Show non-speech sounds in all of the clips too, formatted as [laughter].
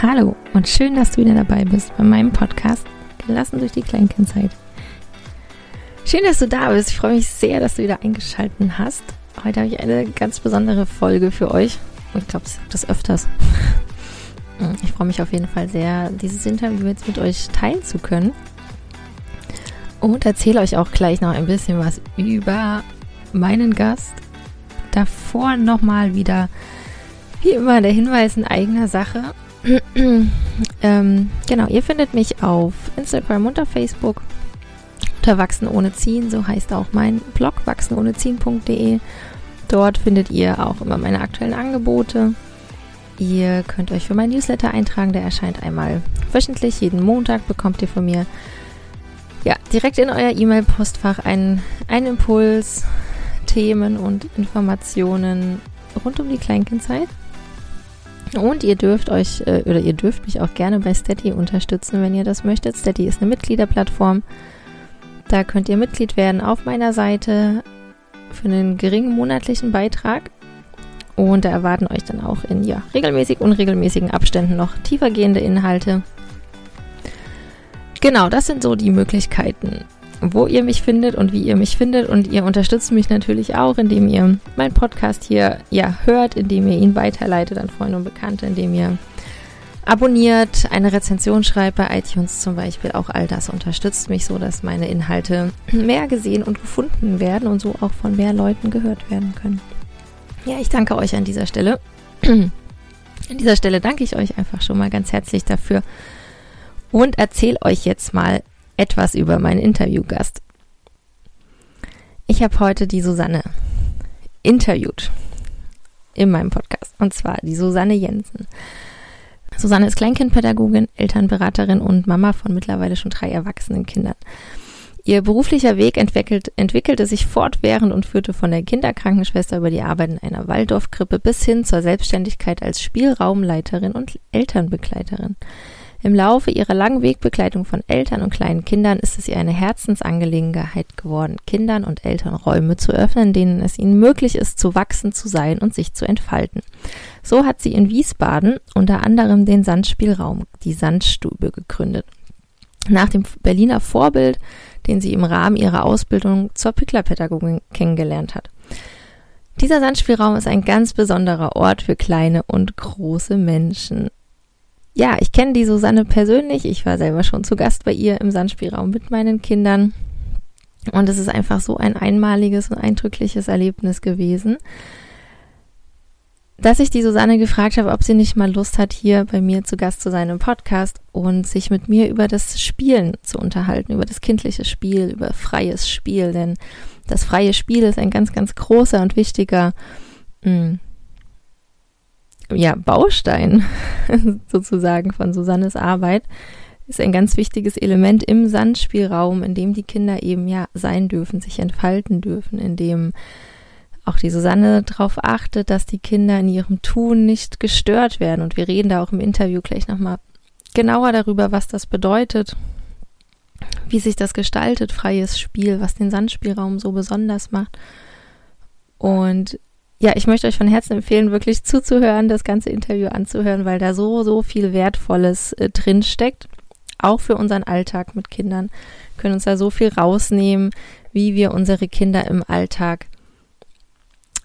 Hallo und schön, dass du wieder dabei bist bei meinem Podcast Gelassen durch die Kleinkindzeit. Schön, dass du da bist. Ich freue mich sehr, dass du wieder eingeschaltet hast. Heute habe ich eine ganz besondere Folge für euch. Ich glaube, ich sage das öfters. [laughs] Ich freue mich auf jeden Fall sehr, dieses Interview jetzt mit euch teilen zu können. Und erzähle euch auch gleich noch ein bisschen was über meinen Gast. Davor nochmal wieder, wie immer, der Hinweis in eigener Sache. [clears throat] ähm, genau, ihr findet mich auf Instagram und auf Facebook unter Wachsen ohne Ziehen, so heißt auch mein Blog wachsenohneziehen.de. Dort findet ihr auch immer meine aktuellen Angebote. Ihr könnt euch für mein Newsletter eintragen, der erscheint einmal wöchentlich. Jeden Montag bekommt ihr von mir ja, direkt in euer E-Mail-Postfach einen, einen Impuls, Themen und Informationen rund um die Kleinkindzeit. Und ihr dürft euch äh, oder ihr dürft mich auch gerne bei Steady unterstützen, wenn ihr das möchtet. Steady ist eine Mitgliederplattform. Da könnt ihr Mitglied werden auf meiner Seite für einen geringen monatlichen Beitrag. Und da erwarten euch dann auch in ja, regelmäßig, unregelmäßigen Abständen noch tiefergehende Inhalte. Genau, das sind so die Möglichkeiten, wo ihr mich findet und wie ihr mich findet. Und ihr unterstützt mich natürlich auch, indem ihr meinen Podcast hier ja hört, indem ihr ihn weiterleitet an Freunde und Bekannte, indem ihr abonniert, eine Rezension schreibt bei iTunes zum Beispiel. Auch all das unterstützt mich so, dass meine Inhalte mehr gesehen und gefunden werden und so auch von mehr Leuten gehört werden können. Ja, ich danke euch an dieser Stelle. An dieser Stelle danke ich euch einfach schon mal ganz herzlich dafür und erzähle euch jetzt mal etwas über meinen Interviewgast. Ich habe heute die Susanne interviewt in meinem Podcast und zwar die Susanne Jensen. Susanne ist Kleinkindpädagogin, Elternberaterin und Mama von mittlerweile schon drei erwachsenen Kindern. Ihr beruflicher Weg entwickelt, entwickelte sich fortwährend und führte von der Kinderkrankenschwester über die Arbeit in einer Waldorfkrippe bis hin zur Selbstständigkeit als Spielraumleiterin und Elternbegleiterin. Im Laufe ihrer langen Wegbegleitung von Eltern und kleinen Kindern ist es ihr eine Herzensangelegenheit geworden, Kindern und Eltern Räume zu öffnen, denen es ihnen möglich ist, zu wachsen, zu sein und sich zu entfalten. So hat sie in Wiesbaden unter anderem den Sandspielraum, die Sandstube, gegründet. Nach dem Berliner Vorbild, den sie im Rahmen ihrer Ausbildung zur Picklerpädagogin kennengelernt hat. Dieser Sandspielraum ist ein ganz besonderer Ort für kleine und große Menschen ja, ich kenne die Susanne persönlich. Ich war selber schon zu Gast bei ihr im Sandspielraum mit meinen Kindern. Und es ist einfach so ein einmaliges und eindrückliches Erlebnis gewesen, dass ich die Susanne gefragt habe, ob sie nicht mal Lust hat, hier bei mir zu Gast zu sein im Podcast und sich mit mir über das Spielen zu unterhalten, über das kindliche Spiel, über freies Spiel. Denn das freie Spiel ist ein ganz, ganz großer und wichtiger mh, mm, ja, Baustein [laughs] sozusagen von Susannes Arbeit ist ein ganz wichtiges Element im Sandspielraum, in dem die Kinder eben ja sein dürfen, sich entfalten dürfen, in dem auch die Susanne darauf achtet, dass die Kinder in ihrem Tun nicht gestört werden. Und wir reden da auch im Interview gleich nochmal genauer darüber, was das bedeutet, wie sich das gestaltet, freies Spiel, was den Sandspielraum so besonders macht. Und ja, ich möchte euch von Herzen empfehlen, wirklich zuzuhören, das ganze Interview anzuhören, weil da so, so viel Wertvolles äh, drin. Auch für unseren Alltag mit Kindern. Wir können uns da so viel rausnehmen, wie wir unsere Kinder im Alltag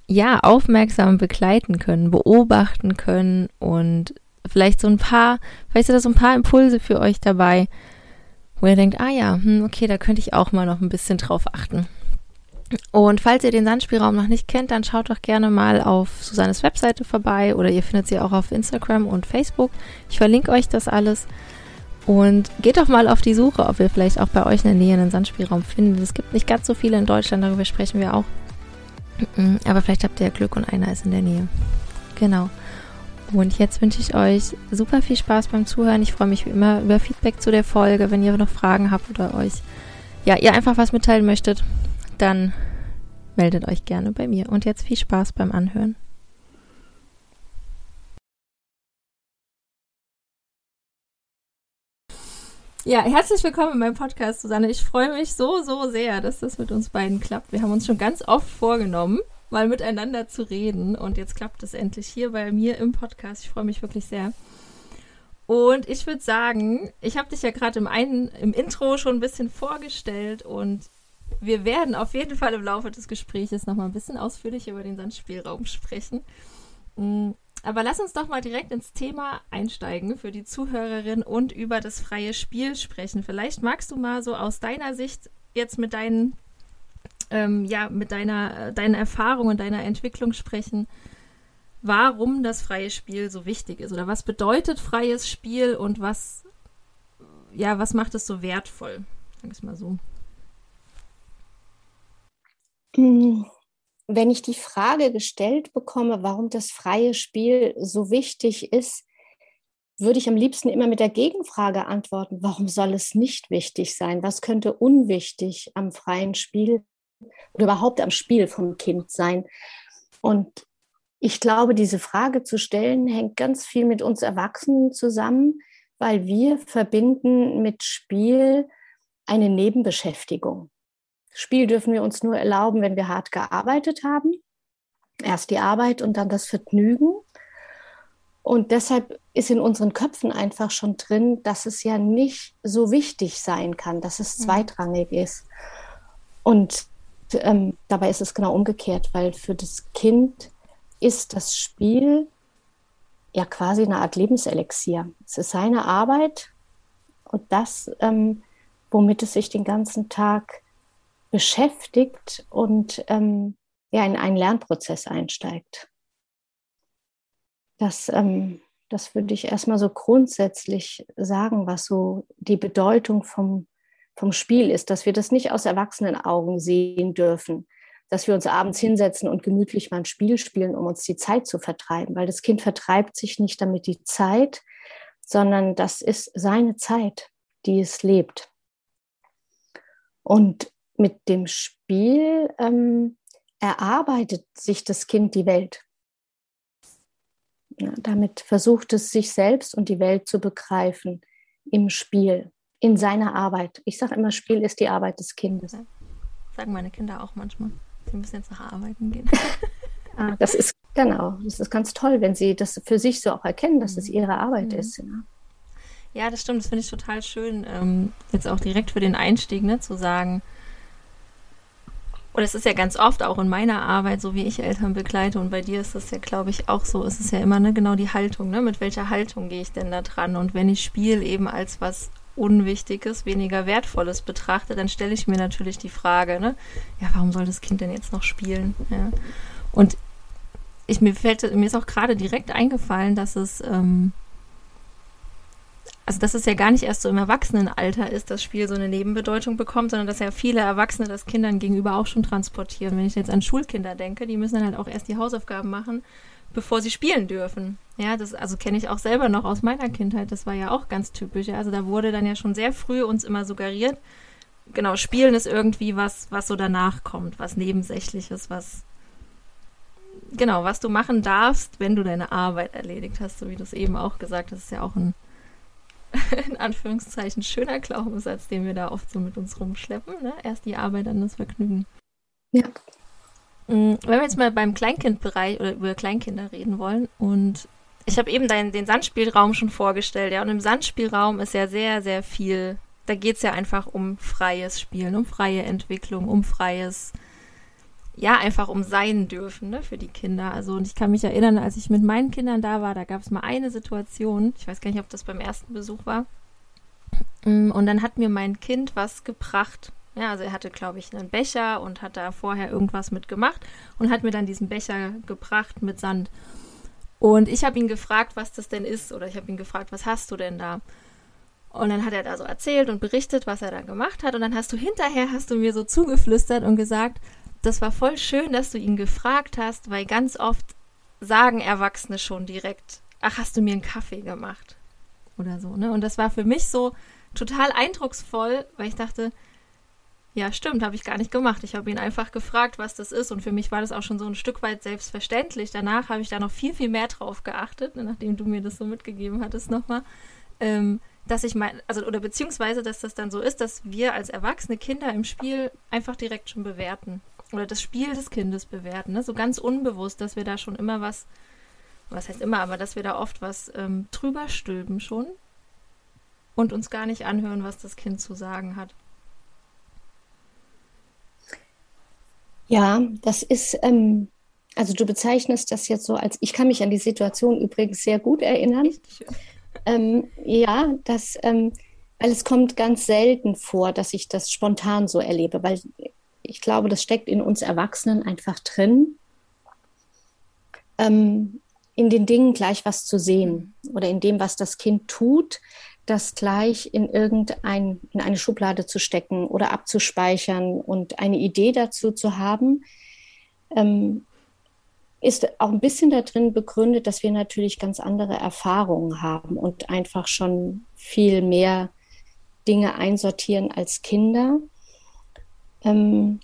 ja, aufmerksam begleiten können, beobachten können und vielleicht so ein paar, vielleicht sind da so ein paar Impulse für euch dabei, wo ihr denkt, ah ja, hm, okay, da könnte ich auch mal noch ein bisschen drauf achten. Und falls ihr den Sandspielraum noch nicht kennt, dann schaut doch gerne mal auf Susannes Webseite vorbei oder ihr findet sie auch auf Instagram und Facebook. Ich verlinke euch das alles. Und geht doch mal auf die Suche, ob ihr vielleicht auch bei euch in der Nähe einen Sandspielraum findet. Es gibt nicht ganz so viele in Deutschland, darüber sprechen wir auch. Aber vielleicht habt ihr ja Glück und einer ist in der Nähe. Genau. Und jetzt wünsche ich euch super viel Spaß beim Zuhören. Ich freue mich wie immer über Feedback zu der Folge, wenn ihr noch Fragen habt oder euch, ja, ihr einfach was mitteilen möchtet dann meldet euch gerne bei mir. Und jetzt viel Spaß beim Anhören. Ja, herzlich willkommen in meinem Podcast, Susanne. Ich freue mich so, so sehr, dass das mit uns beiden klappt. Wir haben uns schon ganz oft vorgenommen, mal miteinander zu reden. Und jetzt klappt es endlich hier bei mir im Podcast. Ich freue mich wirklich sehr. Und ich würde sagen, ich habe dich ja gerade im, im Intro schon ein bisschen vorgestellt und wir werden auf jeden Fall im Laufe des Gesprächs nochmal ein bisschen ausführlich über den Sandspielraum sprechen. Mm, aber lass uns doch mal direkt ins Thema einsteigen für die Zuhörerin und über das freie Spiel sprechen. Vielleicht magst du mal so aus deiner Sicht jetzt mit deinen, ähm, ja, mit deiner, äh, deinen Erfahrungen, deiner Entwicklung sprechen, warum das freie Spiel so wichtig ist oder was bedeutet freies Spiel und was, ja, was macht es so wertvoll? Sag ich mal so. Hm, wenn ich die Frage gestellt bekomme, warum das freie Spiel so wichtig ist, würde ich am liebsten immer mit der Gegenfrage antworten, warum soll es nicht wichtig sein? Was könnte unwichtig am freien Spiel oder überhaupt am Spiel vom Kind sein? Und ich glaube, diese Frage zu stellen, hängt ganz viel mit uns Erwachsenen zusammen, weil wir verbinden mit Spiel eine Nebenbeschäftigung. Spiel dürfen wir uns nur erlauben, wenn wir hart gearbeitet haben. Erst die Arbeit und dann das Vergnügen. Und deshalb ist in unseren Köpfen einfach schon drin, dass es ja nicht so wichtig sein kann, dass es mhm. zweitrangig ist. Und ähm, dabei ist es genau umgekehrt, weil für das Kind ist das Spiel ja quasi eine Art Lebenselixier. Es ist seine Arbeit und das, ähm, womit es sich den ganzen Tag beschäftigt und ähm, ja, in einen Lernprozess einsteigt. Das, ähm, das würde ich erstmal so grundsätzlich sagen, was so die Bedeutung vom, vom Spiel ist, dass wir das nicht aus erwachsenen Augen sehen dürfen, dass wir uns abends hinsetzen und gemütlich mal ein Spiel spielen, um uns die Zeit zu vertreiben, weil das Kind vertreibt sich nicht damit die Zeit, sondern das ist seine Zeit, die es lebt. Und mit dem Spiel ähm, erarbeitet sich das Kind die Welt. Ja, damit versucht es sich selbst und die Welt zu begreifen im Spiel, in seiner Arbeit. Ich sage immer, Spiel ist die Arbeit des Kindes. Sagen meine Kinder auch manchmal. Sie müssen jetzt nach Arbeiten gehen. [laughs] ah, das ist genau, das ist ganz toll, wenn sie das für sich so auch erkennen, dass es mhm. ihre Arbeit mhm. ist. Ja. ja. das stimmt, das finde ich total schön, ähm, jetzt auch direkt für den Einstieg ne, zu sagen, und es ist ja ganz oft auch in meiner Arbeit, so wie ich Eltern begleite, und bei dir ist das ja, glaube ich, auch so, es ist ja immer ne, genau die Haltung, ne? Mit welcher Haltung gehe ich denn da dran? Und wenn ich Spiel eben als was Unwichtiges, weniger Wertvolles betrachte, dann stelle ich mir natürlich die Frage, ne, ja, warum soll das Kind denn jetzt noch spielen? Ja. Und ich, mir fällt, mir ist auch gerade direkt eingefallen, dass es ähm, also dass es ja gar nicht erst so im Erwachsenenalter ist, das Spiel so eine Nebenbedeutung bekommt, sondern dass ja viele Erwachsene das Kindern gegenüber auch schon transportieren. Wenn ich jetzt an Schulkinder denke, die müssen dann halt auch erst die Hausaufgaben machen, bevor sie spielen dürfen. Ja, das also kenne ich auch selber noch aus meiner Kindheit. Das war ja auch ganz typisch. Also da wurde dann ja schon sehr früh uns immer suggeriert, genau, Spielen ist irgendwie was, was so danach kommt, was Nebensächliches, was genau, was du machen darfst, wenn du deine Arbeit erledigt hast, so wie du es eben auch gesagt hast, ist ja auch ein [laughs] in Anführungszeichen schöner Glaubenssatz, den wir da oft so mit uns rumschleppen. Ne? Erst die Arbeit, dann das Vergnügen. Ja. Mm, wenn wir jetzt mal beim Kleinkindbereich oder über Kleinkinder reden wollen und ich habe eben dein, den Sandspielraum schon vorgestellt, ja, und im Sandspielraum ist ja sehr, sehr viel, da geht es ja einfach um freies Spielen, um freie Entwicklung, um freies ja, einfach um sein dürfen, ne, für die Kinder. Also, und ich kann mich erinnern, als ich mit meinen Kindern da war, da gab es mal eine Situation, ich weiß gar nicht, ob das beim ersten Besuch war. Mm, und dann hat mir mein Kind was gebracht. Ja, also er hatte, glaube ich, einen Becher und hat da vorher irgendwas mitgemacht und hat mir dann diesen Becher gebracht mit Sand. Und ich habe ihn gefragt, was das denn ist, oder ich habe ihn gefragt, was hast du denn da? Und dann hat er da so erzählt und berichtet, was er da gemacht hat. Und dann hast du hinterher, hast du mir so zugeflüstert und gesagt, das war voll schön, dass du ihn gefragt hast, weil ganz oft sagen Erwachsene schon direkt, ach, hast du mir einen Kaffee gemacht? Oder so, ne? Und das war für mich so total eindrucksvoll, weil ich dachte, ja, stimmt, habe ich gar nicht gemacht. Ich habe ihn einfach gefragt, was das ist. Und für mich war das auch schon so ein Stück weit selbstverständlich. Danach habe ich da noch viel, viel mehr drauf geachtet, ne, nachdem du mir das so mitgegeben hattest nochmal. Ähm, dass ich mein, also, oder beziehungsweise, dass das dann so ist, dass wir als erwachsene Kinder im Spiel einfach direkt schon bewerten oder das Spiel des Kindes bewerten, ne? so ganz unbewusst, dass wir da schon immer was was heißt immer, aber dass wir da oft was ähm, drüber stülpen schon und uns gar nicht anhören, was das Kind zu sagen hat. Ja, das ist, ähm, also du bezeichnest das jetzt so als, ich kann mich an die Situation übrigens sehr gut erinnern. Ähm, ja, das, ähm, weil es kommt ganz selten vor, dass ich das spontan so erlebe, weil ich glaube, das steckt in uns Erwachsenen einfach drin, ähm, in den Dingen gleich was zu sehen oder in dem, was das Kind tut, das gleich in irgendein, in eine Schublade zu stecken oder abzuspeichern und eine Idee dazu zu haben, ähm, ist auch ein bisschen darin begründet, dass wir natürlich ganz andere Erfahrungen haben und einfach schon viel mehr Dinge einsortieren als Kinder. Ähm,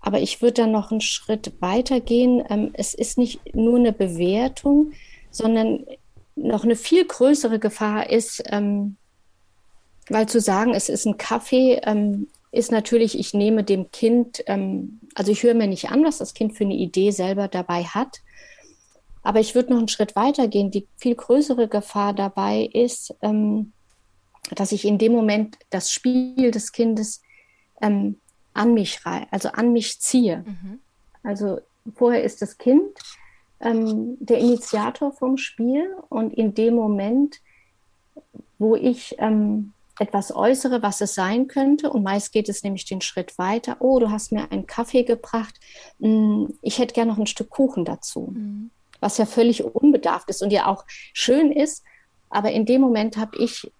aber ich würde da noch einen Schritt weiter gehen. Ähm, es ist nicht nur eine Bewertung, sondern noch eine viel größere Gefahr ist, ähm, weil zu sagen, es ist ein Kaffee, ähm, ist natürlich, ich nehme dem Kind, ähm, also ich höre mir nicht an, was das Kind für eine Idee selber dabei hat. Aber ich würde noch einen Schritt weiter gehen. Die viel größere Gefahr dabei ist, ähm, dass ich in dem Moment das Spiel des Kindes ähm, an mich also an mich ziehe. Mhm. Also vorher ist das Kind ähm, der Initiator vom Spiel und in dem Moment, wo ich ähm, etwas äußere, was es sein könnte, und meist geht es nämlich den Schritt weiter, oh, du hast mir einen Kaffee gebracht, hm, ich hätte gerne noch ein Stück Kuchen dazu, mhm. was ja völlig unbedarft ist und ja auch schön ist, aber in dem Moment habe ich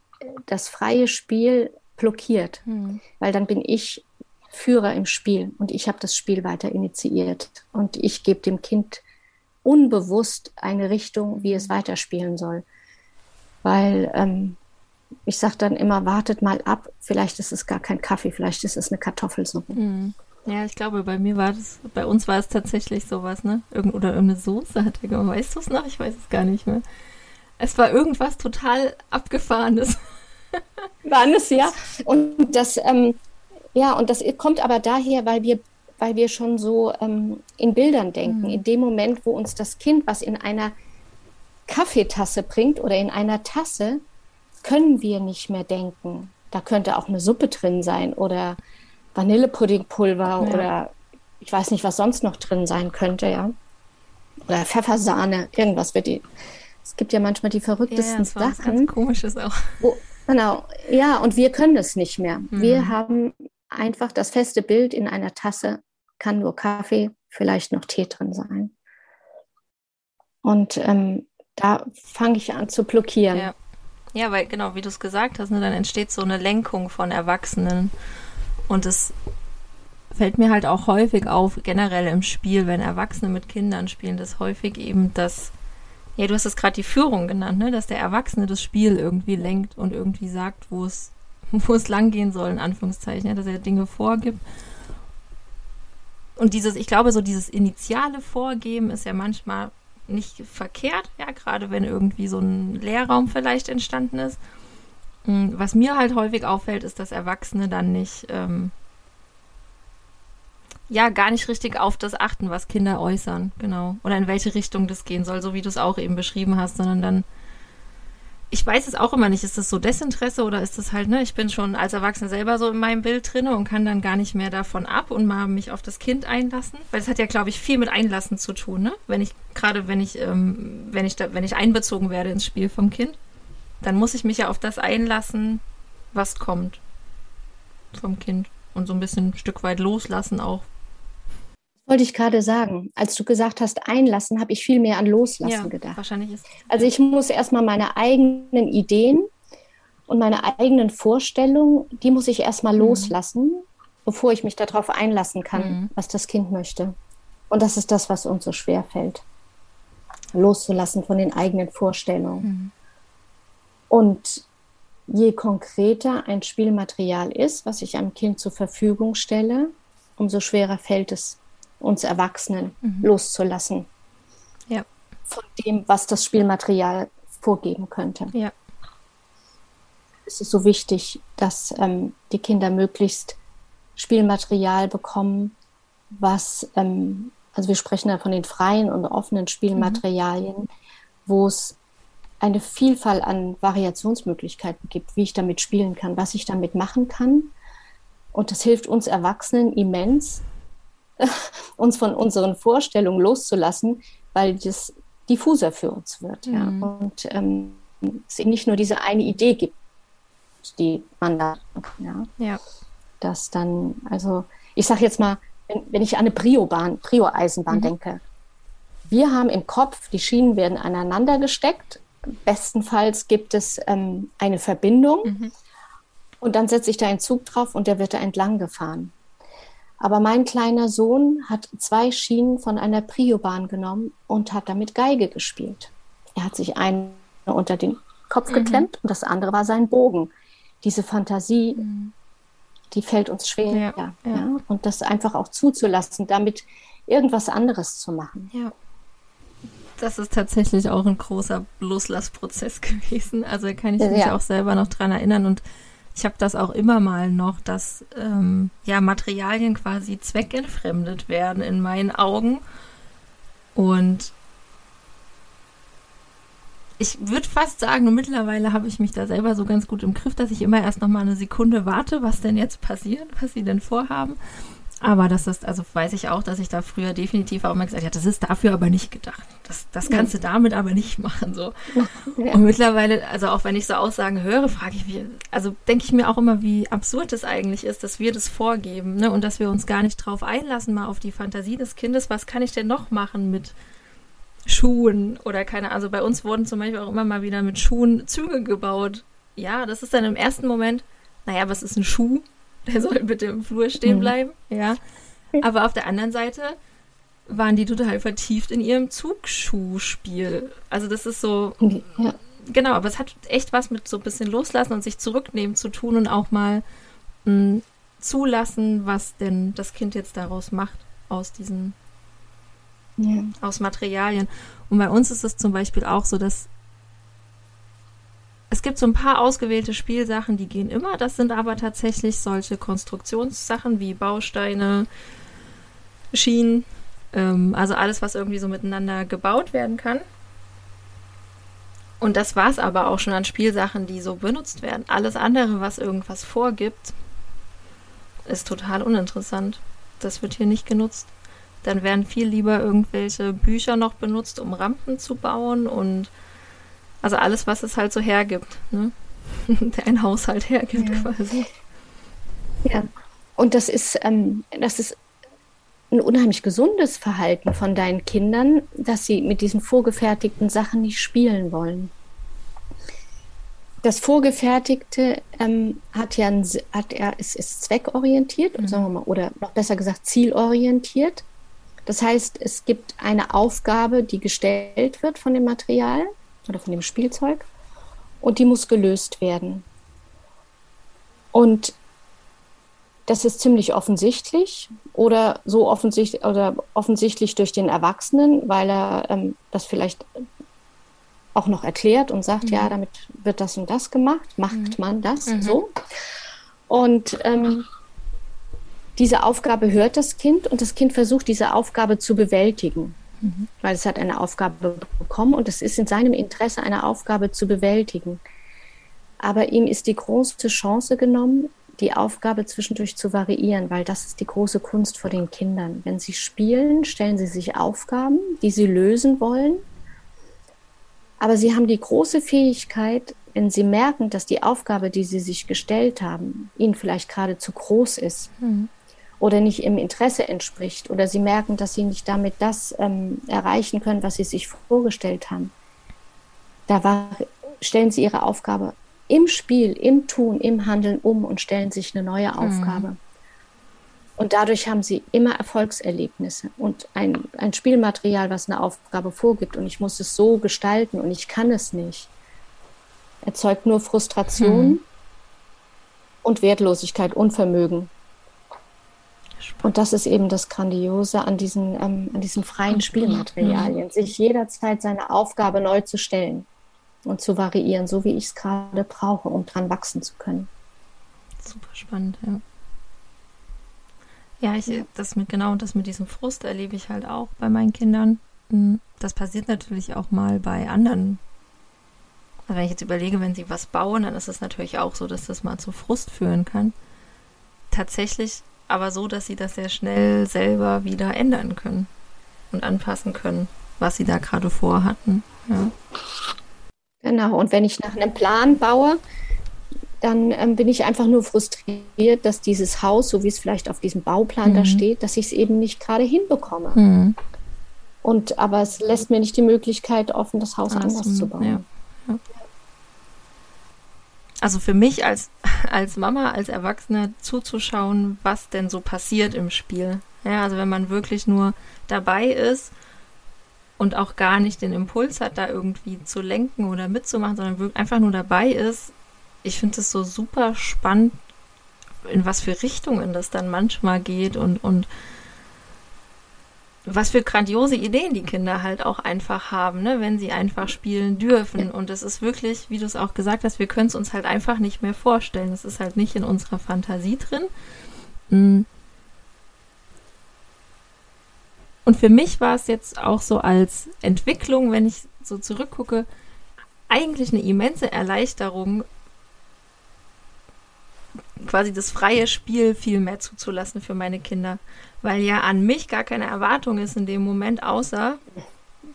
das freie Spiel blockiert, mhm. weil dann bin ich Führer im Spiel und ich habe das Spiel weiter initiiert und ich gebe dem Kind unbewusst eine Richtung, wie es weiterspielen soll. Weil ähm, ich sage dann immer, wartet mal ab, vielleicht ist es gar kein Kaffee, vielleicht ist es eine Kartoffelsuppe. Mhm. Ja, ich glaube, bei mir war das, bei uns war es tatsächlich sowas, ne? Irgend, oder irgendeine Soße hat er gemacht. Weißt du es noch? Ich weiß es gar nicht mehr. Es war irgendwas total Abgefahrenes. War es, ja. [laughs] Und das, ähm, ja, und das kommt aber daher, weil wir weil wir schon so ähm, in Bildern denken. Mhm. In dem Moment, wo uns das Kind was in einer Kaffeetasse bringt oder in einer Tasse, können wir nicht mehr denken. Da könnte auch eine Suppe drin sein oder Vanillepuddingpulver ja. oder ich weiß nicht, was sonst noch drin sein könnte, ja. Oder Pfeffersahne, irgendwas wird die. Es gibt ja manchmal die verrücktesten ja, Sachen. Ganz komisches auch. Wo, genau, ja, und wir können es nicht mehr. Mhm. Wir haben einfach das feste Bild in einer Tasse, kann nur Kaffee, vielleicht noch Tee drin sein. Und ähm, da fange ich an zu blockieren. Ja. ja, weil genau, wie du es gesagt hast, ne, dann entsteht so eine Lenkung von Erwachsenen. Und es fällt mir halt auch häufig auf, generell im Spiel, wenn Erwachsene mit Kindern spielen, dass häufig eben das, ja, du hast es gerade die Führung genannt, ne, dass der Erwachsene das Spiel irgendwie lenkt und irgendwie sagt, wo es wo es langgehen soll, in Anführungszeichen, ja, dass er Dinge vorgibt. Und dieses, ich glaube, so dieses initiale Vorgeben ist ja manchmal nicht verkehrt, ja, gerade wenn irgendwie so ein Lehrraum vielleicht entstanden ist. Hm, was mir halt häufig auffällt, ist, dass Erwachsene dann nicht, ähm, ja, gar nicht richtig auf das achten, was Kinder äußern, genau. Oder in welche Richtung das gehen soll, so wie du es auch eben beschrieben hast, sondern dann ich weiß es auch immer nicht, ist das so Desinteresse oder ist das halt, ne, ich bin schon als Erwachsene selber so in meinem Bild drin und kann dann gar nicht mehr davon ab und mal mich auf das Kind einlassen. Weil das hat ja, glaube ich, viel mit Einlassen zu tun, ne? Wenn ich, gerade wenn ich, ähm, wenn ich da, wenn ich einbezogen werde ins Spiel vom Kind, dann muss ich mich ja auf das einlassen, was kommt vom Kind. Und so ein bisschen ein Stück weit loslassen auch wollte ich gerade sagen. Als du gesagt hast, einlassen, habe ich viel mehr an Loslassen ja, gedacht. Wahrscheinlich ist. Also ich muss erstmal meine eigenen Ideen und meine eigenen Vorstellungen, die muss ich erstmal mhm. loslassen, bevor ich mich darauf einlassen kann, mhm. was das Kind möchte. Und das ist das, was uns so schwer fällt. Loszulassen von den eigenen Vorstellungen. Mhm. Und je konkreter ein Spielmaterial ist, was ich einem Kind zur Verfügung stelle, umso schwerer fällt es uns Erwachsenen mhm. loszulassen. Ja. Von dem, was das Spielmaterial vorgeben könnte. Ja. Es ist so wichtig, dass ähm, die Kinder möglichst Spielmaterial bekommen, was ähm, also wir sprechen da von den freien und offenen Spielmaterialien, mhm. wo es eine Vielfalt an Variationsmöglichkeiten gibt, wie ich damit spielen kann, was ich damit machen kann. Und das hilft uns Erwachsenen immens, [laughs] uns von unseren Vorstellungen loszulassen, weil das diffuser für uns wird. Mhm. Ja. Und ähm, es eben nicht nur diese eine Idee gibt, die man da kann. Ja. ja. Dass dann, also ich sage jetzt mal, wenn, wenn, ich an eine Prio-Bahn, Prio-Eisenbahn mhm. denke, wir haben im Kopf, die Schienen werden aneinander gesteckt. Bestenfalls gibt es ähm, eine Verbindung mhm. und dann setze ich da einen Zug drauf und der wird da entlang gefahren. Aber mein kleiner Sohn hat zwei Schienen von einer Priobahn genommen und hat damit Geige gespielt. Er hat sich eine unter den Kopf mhm. geklemmt und das andere war sein Bogen. Diese Fantasie, mhm. die fällt uns schwer. Ja, ja. ja, Und das einfach auch zuzulassen, damit irgendwas anderes zu machen. Ja. Das ist tatsächlich auch ein großer Loslassprozess [laughs] gewesen. Also kann ich mich ja. auch selber noch dran erinnern und ich habe das auch immer mal noch, dass ähm, ja Materialien quasi zweckentfremdet werden in meinen Augen. Und ich würde fast sagen, mittlerweile habe ich mich da selber so ganz gut im Griff, dass ich immer erst noch mal eine Sekunde warte, was denn jetzt passiert, was sie denn vorhaben. Aber das ist, also weiß ich auch, dass ich da früher definitiv auch immer gesagt habe, das ist dafür aber nicht gedacht. Das, das kannst ja. du damit aber nicht machen. So. [laughs] Ja. Und mittlerweile, also auch wenn ich so Aussagen höre, frage ich mich, also denke ich mir auch immer, wie absurd es eigentlich ist, dass wir das vorgeben, ne? Und dass wir uns gar nicht drauf einlassen, mal auf die Fantasie des Kindes. Was kann ich denn noch machen mit Schuhen oder keine Also bei uns wurden zum Beispiel auch immer mal wieder mit Schuhen Züge gebaut. Ja, das ist dann im ersten Moment, naja, was ist ein Schuh? Der soll bitte im Flur stehen mhm. bleiben. Mhm. Ja. Aber auf der anderen Seite waren die total vertieft in ihrem Zugschuhspiel. Also das ist so. Ja. Genau, aber es hat echt was mit so ein bisschen loslassen und sich zurücknehmen zu tun und auch mal mh, hm, zulassen, was denn das Kind jetzt daraus macht aus diesen ja. aus Materialien. Und bei uns ist es zum Beispiel auch so, dass es gibt so ein paar ausgewählte Spielsachen, die gehen immer. Das sind aber tatsächlich solche Konstruktionssachen wie Bausteine, Schienen, ähm, also alles, was irgendwie so miteinander gebaut werden kann. Und das war es aber auch schon an Spielsachen, die so benutzt werden. Alles andere, was irgendwas vorgibt, ist total uninteressant. Das wird hier nicht genutzt. Dann werden viel lieber irgendwelche Bücher noch benutzt, um Rampen zu bauen und also alles, was es halt so hergibt, ne? [laughs] der ein Haushalt hergibt ja. quasi. Ja, und das ist, ähm, das ist ein unheimlich gesundes Verhalten von deinen Kindern, dass sie mit diesen vorgefertigten Sachen nicht spielen wollen. Das Vorgefertigte ähm, hat ja ein, hat er, ist, ist zweckorientiert, mhm. sagen wir mal, oder noch besser gesagt zielorientiert. Das heißt, es gibt eine Aufgabe, die gestellt wird von dem Material oder von dem Spielzeug und die muss gelöst werden. Und das ist ziemlich offensichtlich oder so offensichtlich oder offensichtlich durch den Erwachsenen, weil er ähm, das vielleicht auch noch erklärt und sagt, mhm. ja, damit wird das und das gemacht, macht mhm. man das mhm. so. Und ähm, diese Aufgabe hört das Kind und das Kind versucht, diese Aufgabe zu bewältigen mhm. weil es hat eine Aufgabe bekommen und es ist in seinem Interesse, eine Aufgabe zu bewältigen. Aber ihm ist die große Chance genommen, die Aufgabe zwischendurch zu variieren, weil das ist die große Kunst vor den Kindern. Wenn sie spielen, stellen sie sich Aufgaben, die sie lösen wollen. Aber sie haben die große Fähigkeit, wenn sie merken, dass die Aufgabe, die sie sich gestellt haben, ihnen vielleicht gerade zu groß ist, mhm oder nicht im Interesse entspricht oder sie merken, dass sie nicht damit das ähm, erreichen können, was sie sich vorgestellt haben. Da war, stellen sie ihre Aufgabe im Spiel, im Tun, im Handeln um und stellen sich eine neue mhm. Aufgabe. Mhm. Und dadurch haben sie immer Erfolgserlebnisse und ein, ein Spielmaterial, was eine Aufgabe vorgibt und ich muss es so gestalten und ich kann es nicht, erzeugt nur Frustration mhm. und Wertlosigkeit, Unvermögen. Und das ist eben das Grandiose an diesen, ähm, an diesen freien Spielmaterialien, sich jederzeit seine Aufgabe neu zu stellen und zu variieren, so wie ich es gerade brauche, um dran wachsen zu können. Super spannend, ja. Ja, ich, das mit, genau, das mit diesem Frust erlebe ich halt auch bei meinen Kindern. Hm, das passiert natürlich auch mal bei anderen. Also wenn ich jetzt überlege, wenn sie was bauen, dann ist es natürlich auch so, dass das mal zu Frust führen kann. Tatsächlich aber so, dass sie das sehr schnell selber wieder ändern können und anpassen können, was sie da gerade vorhatten. Ja. Genau, und wenn ich nach einem Plan baue, dann ähm, bin ich einfach nur frustriert, dass dieses Haus, so wie es vielleicht auf diesem Bauplan mhm. da steht, dass ich es eben nicht gerade hinbekomme. Mhm. Und aber es lässt mir nicht die Möglichkeit offen, das Haus Alles anders zu bauen. Ja. Ja. Also für mich als, [laughs] als Mama, als Erwachsene zuzuschauen, was denn so passiert im Spiel. Ja, also wenn man wirklich nur dabei ist und auch gar nicht den Impuls hat, da irgendwie zu lenken oder mitzumachen, sondern einfach nur dabei ist, ich finde es so super spannend, in was für Richtungen das dann manchmal geht und, und was für grandiose Ideen die Kinder halt auch einfach haben, ne, wenn sie einfach spielen dürfen. Und es ist wirklich, wie du es auch gesagt hast, wir können es uns halt einfach nicht mehr vorstellen. Es ist halt nicht in unserer Fantasie drin. Mm. Und für mich war es jetzt auch so als Entwicklung, wenn ich so zurückgucke, eigentlich eine immense Erleichterung, quasi das freie Spiel viel mehr zuzulassen für meine Kinder. Weil ja an mich gar keine Erwartung ist in dem Moment, außer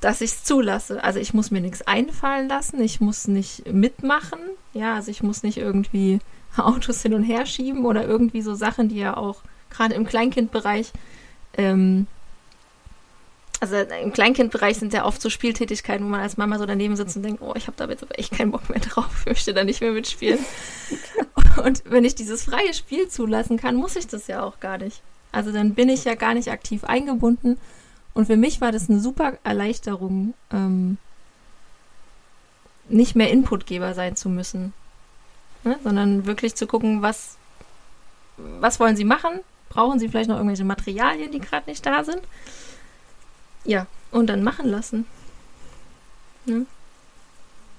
dass ich es zulasse. Also ich muss mir nichts einfallen lassen, ich muss nicht mitmachen, ja, also ich muss nicht irgendwie [laughs] Autos hin und her schieben oder irgendwie so Sachen, die ja auch gerade im Kleinkindbereich ähm, also im Kleinkindbereich sind ja oft so Spieltätigkeiten, wo man als Mama so daneben sitzt und denkt, oh, ich habe da jetzt aber echt keinen Bock mehr drauf, ich möchte da nicht mehr mitspielen. [laughs] und wenn ich dieses freie Spiel zulassen kann, muss ich das ja auch gar nicht. Also dann bin ich ja gar nicht aktiv eingebunden. Und für mich war das eine super Erleichterung, ähm, nicht mehr Inputgeber sein zu müssen, ne? sondern wirklich zu gucken, was, was wollen sie machen? Brauchen sie vielleicht noch irgendwelche Materialien, die gerade nicht da sind? Ja, und dann machen lassen. Ne?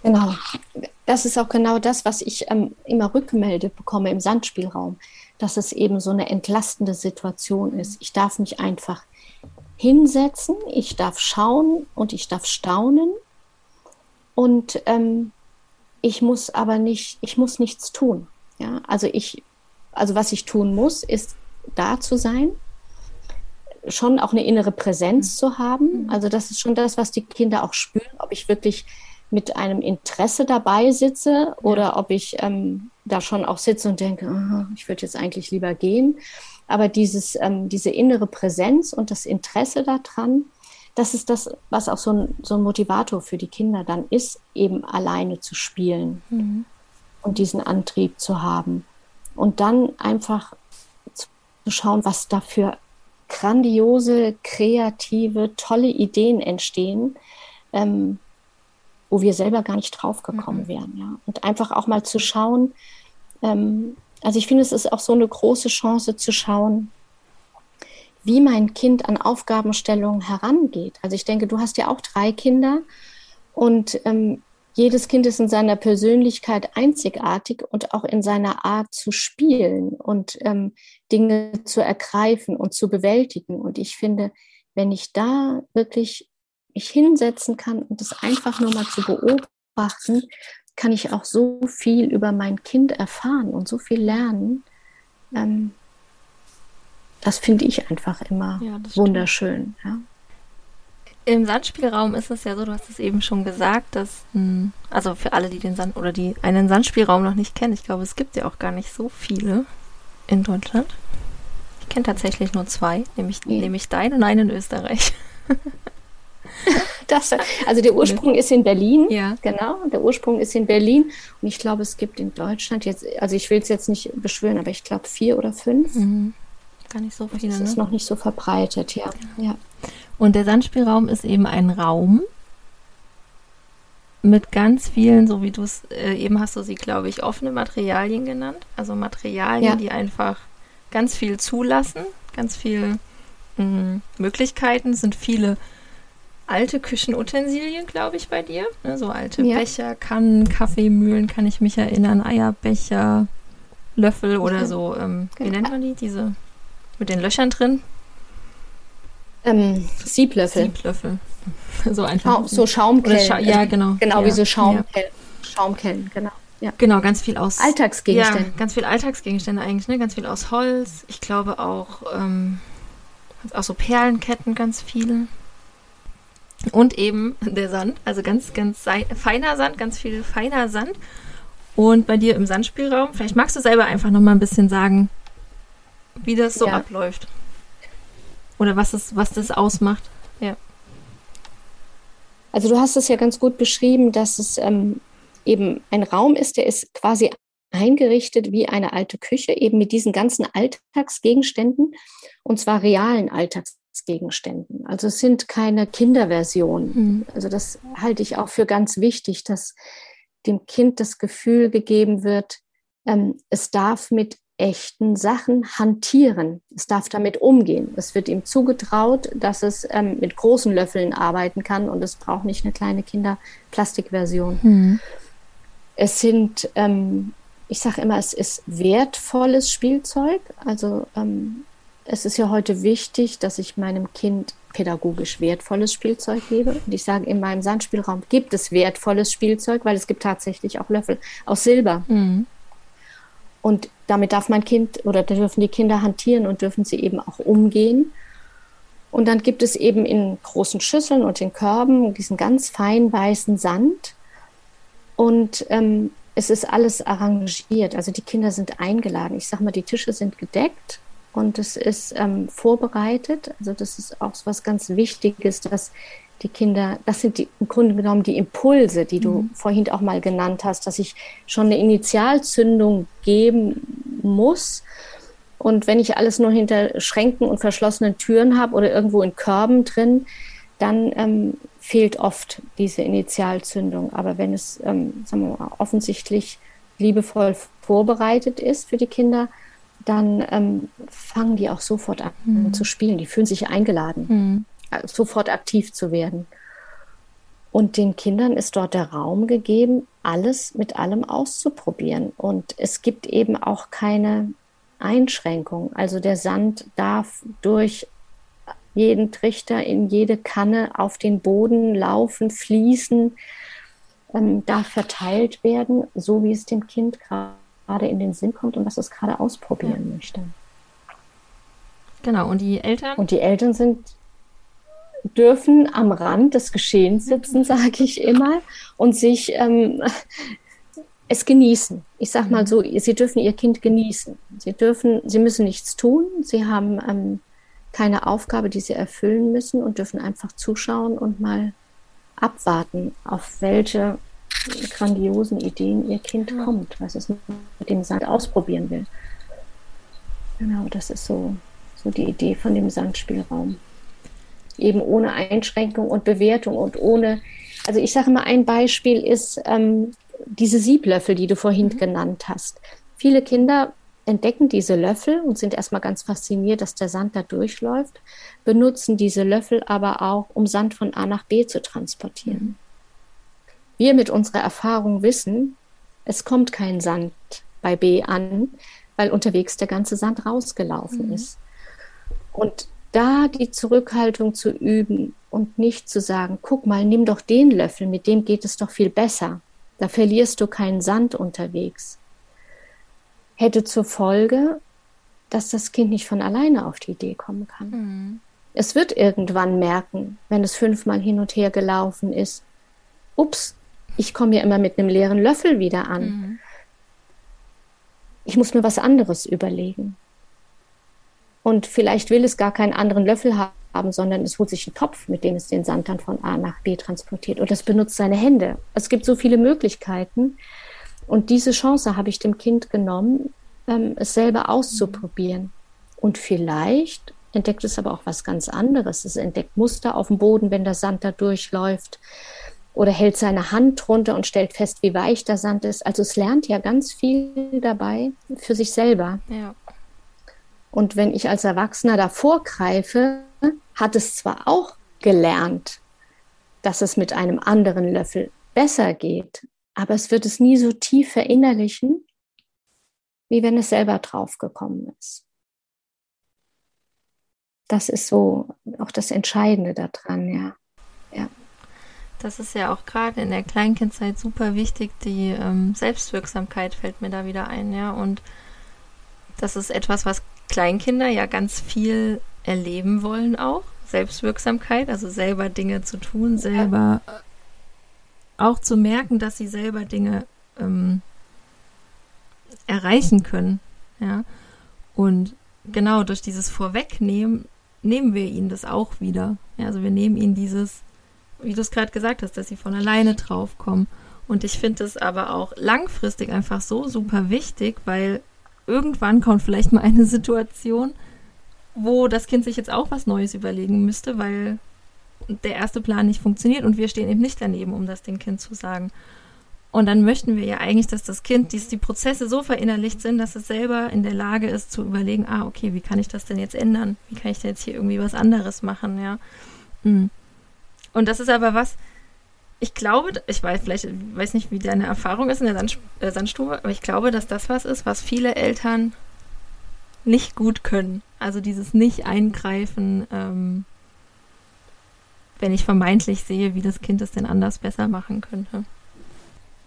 Genau. Das ist auch genau das, was ich ähm, immer rückgemeldet bekomme im Sandspielraum, dass es eben so eine entlastende Situation ist. Ich darf mich einfach hinsetzen, ich darf schauen und ich darf staunen. Und ähm, ich muss aber nicht, ich muss nichts tun. Ja, also ich, also was ich tun muss, ist da zu sein schon auch eine innere Präsenz mhm. zu haben. Mhm. Also das ist schon das, was die Kinder auch spüren, ob ich wirklich mit einem Interesse dabei sitze oder ja. ob ich ähm, da schon auch sitze und denke, oh, ich würde jetzt eigentlich lieber gehen. Aber dieses, ähm, diese innere Präsenz und das Interesse daran, das ist das, was auch so ein, so ein Motivator für die Kinder dann ist, eben alleine zu spielen mhm. und diesen Antrieb zu haben. Und dann einfach zu schauen, was dafür grandiose, kreative, tolle Ideen entstehen, ähm, wo wir selber gar nicht drauf gekommen mhm. wären. Ja. Und einfach auch mal zu schauen, ähm, also ich finde, es ist auch so eine große Chance zu schauen, wie mein Kind an Aufgabenstellungen herangeht. Also ich denke, du hast ja auch drei Kinder und ähm, jedes Kind ist in seiner Persönlichkeit einzigartig und auch in seiner Art zu spielen und ähm, Dinge zu ergreifen und zu bewältigen. Und ich finde, wenn ich da wirklich mich hinsetzen kann und das einfach nur mal zu beobachten, kann ich auch so viel über mein Kind erfahren und so viel lernen. Ähm, das finde ich einfach immer ja, wunderschön. Ja. Im Sandspielraum ist es ja so, du hast es eben schon gesagt, dass, hm, also für alle, die den Sand oder die einen Sandspielraum noch nicht kennen, ich glaube, es gibt ja auch gar nicht so viele in Deutschland. Ich kenne tatsächlich nur zwei, nämlich, ja. nämlich deinen und einen in Österreich. Das, also der Ursprung ist in Berlin, ja. genau. Der Ursprung ist in Berlin und ich glaube, es gibt in Deutschland jetzt, also ich will es jetzt nicht beschwören, aber ich glaube vier oder fünf. Mhm. Gar nicht so viele. Das ist ne? noch nicht so verbreitet, ja. ja. ja. Und der Sandspielraum ist eben ein Raum mit ganz vielen, so wie du es äh, eben hast du sie, glaube ich, offene Materialien genannt. Also Materialien, ja. die einfach ganz viel zulassen, ganz viel mh, mm, Möglichkeiten, sind viele alte Küchenutensilien, glaube ich, bei dir. Ne, so alte ja. Becher, Kannen, Kaffeemühlen, kann ich mich erinnern, Eierbecher, Löffel oder so. Ähm, genau. Wie nennt man die? Diese Mit den Löchern drin? Ähm, Sieblöffel. Sieblöffel. [laughs] So einfach. so Schaumkellen. Scha ja, genau. Genau, ja. wie so Schaumkellen. Schaumkellen, genau. Ja. Genau, ganz viel aus Alltagsgegenständen. Ja, ganz viel Alltagsgegenstände eigentlich, ne? Ganz viel aus Holz. Ich glaube auch, ähm, auch so Perlenketten, ganz viele. Und eben der Sand, also ganz, ganz feiner Sand, ganz viel feiner Sand. Und bei dir im Sandspielraum, vielleicht magst du selber einfach noch mal ein bisschen sagen, wie das so ja. abläuft. Oder was, es, was das ausmacht. Ja. Also du hast es ja ganz gut beschrieben, dass es ähm, eben ein Raum ist, der ist quasi eingerichtet wie eine alte Küche, eben mit diesen ganzen Alltagsgegenständen, und zwar realen Alltagsgegenständen. Also es sind keine Kinderversionen. Mhm. Also das halte ich auch für ganz wichtig, dass dem Kind das Gefühl gegeben wird, ähm, es darf mit echten Sachen hantieren. Es darf damit umgehen. Es wird ihm zugetraut, dass es ähm, mit großen Löffeln arbeiten kann und es braucht nicht eine kleine Kinderplastikversion. Mhm. Es sind, ähm, ich sage immer, es ist wertvolles Spielzeug. Also ähm, es ist ja heute wichtig, dass ich meinem Kind pädagogisch wertvolles Spielzeug gebe. Und ich sage, in meinem Sandspielraum gibt es wertvolles Spielzeug, weil es gibt tatsächlich auch Löffel aus Silber. Mhm. Und damit darf mein Kind oder dürfen die Kinder hantieren und dürfen sie eben auch umgehen. Und dann gibt es eben in großen Schüsseln und in Körben diesen ganz fein weißen Sand. Und ähm, es ist alles arrangiert. Also die Kinder sind eingeladen. Ich sage mal, die Tische sind gedeckt und es ist ähm, vorbereitet. Also das ist auch so was ganz Wichtiges, dass die Kinder, das sind die, im Grunde genommen die Impulse, die du mhm. vorhin auch mal genannt hast, dass ich schon eine Initialzündung geben muss. Und wenn ich alles nur hinter Schränken und verschlossenen Türen habe oder irgendwo in Körben drin, dann ähm, fehlt oft diese Initialzündung. Aber wenn es, ähm, sagen wir mal, offensichtlich liebevoll vorbereitet ist für die Kinder, dann ähm, fangen die auch sofort an mhm. zu spielen. Die fühlen sich eingeladen. Mhm sofort aktiv zu werden. Und den Kindern ist dort der Raum gegeben, alles mit allem auszuprobieren. Und es gibt eben auch keine Einschränkung. Also der Sand darf durch jeden Trichter in jede Kanne auf den Boden laufen, fließen, ähm, darf verteilt werden, so wie es dem Kind gerade in den Sinn kommt und was es gerade ausprobieren ja. möchte. Genau, und die Eltern? Und die Eltern sind dürfen am Rand des Geschehens sitzen, sage ich immer, und sich ähm, es genießen. Ich sage mal so, sie dürfen ihr Kind genießen. Sie dürfen, sie müssen nichts tun. Sie haben ähm, keine Aufgabe, die sie erfüllen müssen und dürfen einfach zuschauen und mal abwarten, auf welche grandiosen Ideen ihr Kind ja. kommt, was es mit dem Sand ausprobieren will. Genau, das ist so, so die Idee von dem Sandspielraum eben ohne Einschränkung und Bewertung und ohne, also ich sage mal, ein Beispiel ist ähm, diese Sieblöffel, die du vorhin mhm. genannt hast. Viele Kinder entdecken diese Löffel und sind erstmal ganz fasziniert, dass der Sand da durchläuft, benutzen diese Löffel aber auch, um Sand von A nach B zu transportieren. Mhm. Wir mit unserer Erfahrung wissen, es kommt kein Sand bei B an, weil unterwegs der ganze Sand rausgelaufen mhm. ist. Und da die Zurückhaltung zu üben und nicht zu sagen, guck mal, nimm doch den Löffel, mit dem geht es doch viel besser. Da verlierst du keinen Sand unterwegs. Hätte zur Folge, dass das Kind nicht von alleine auf die Idee kommen kann. Mhm. Es wird irgendwann merken, wenn es fünfmal hin und her gelaufen ist, ups, ich komme ja immer mit einem leeren Löffel wieder an. Mhm. Ich muss mir was anderes überlegen. Und vielleicht will es gar keinen anderen Löffel haben, sondern es holt sich einen Topf, mit dem es den Sand dann von A nach B transportiert. Und es benutzt seine Hände. Es gibt so viele Möglichkeiten. Und diese Chance habe ich dem Kind genommen, ähm, es selber auszuprobieren. Und vielleicht entdeckt es aber auch was ganz anderes. Es entdeckt Muster auf dem Boden, wenn der Sand da durchläuft. Oder hält seine Hand drunter und stellt fest, wie weich der Sand ist. Also es lernt ja ganz viel dabei für sich selber. Ja. Und wenn ich als Erwachsener davor greife, hat es zwar auch gelernt, dass es mit einem anderen Löffel besser geht, aber es wird es nie so tief verinnerlichen, wie wenn es selber draufgekommen ist. das ist so auch das Entscheidende daran, ja. ja. Das ist ja auch gerade in der Kleinkindzeit super wichtig. Die ähm, Selbstwirksamkeit fällt mir da wieder ein, ja. Und das ist etwas, was Kleinkinder ja ganz viel erleben wollen auch. Selbstwirksamkeit, also selber Dinge zu tun, selber auch zu merken, dass sie selber Dinge ähm, erreichen können. Ja. Und genau durch dieses Vorwegnehmen nehmen wir ihnen das auch wieder. Ja, also wir nehmen ihnen dieses, wie du es gerade gesagt hast, dass sie von alleine draufkommen. Und ich finde es aber auch langfristig einfach so super wichtig, weil irgendwann kommt vielleicht mal eine Situation, wo das Kind sich jetzt auch was Neues überlegen müsste, weil der erste Plan nicht funktioniert und wir stehen eben nicht daneben, um das dem Kind zu sagen. Und dann möchten wir ja eigentlich, dass das Kind, dass die Prozesse so verinnerlicht sind, dass es selber in der Lage ist zu überlegen, ah, okay, wie kann ich das denn jetzt ändern? Wie kann ich denn jetzt hier irgendwie was anderes machen, ja? Hm. Und das ist aber was, ich glaube, ich weiß vielleicht, weiß nicht, wie deine Erfahrung ist in der Sand, äh, Sandstube, aber ich glaube, dass das was ist, was viele Eltern nicht gut können. Also dieses Nicht-Eingreifen, ähm, wenn ich vermeintlich sehe, wie das Kind es denn anders besser machen könnte.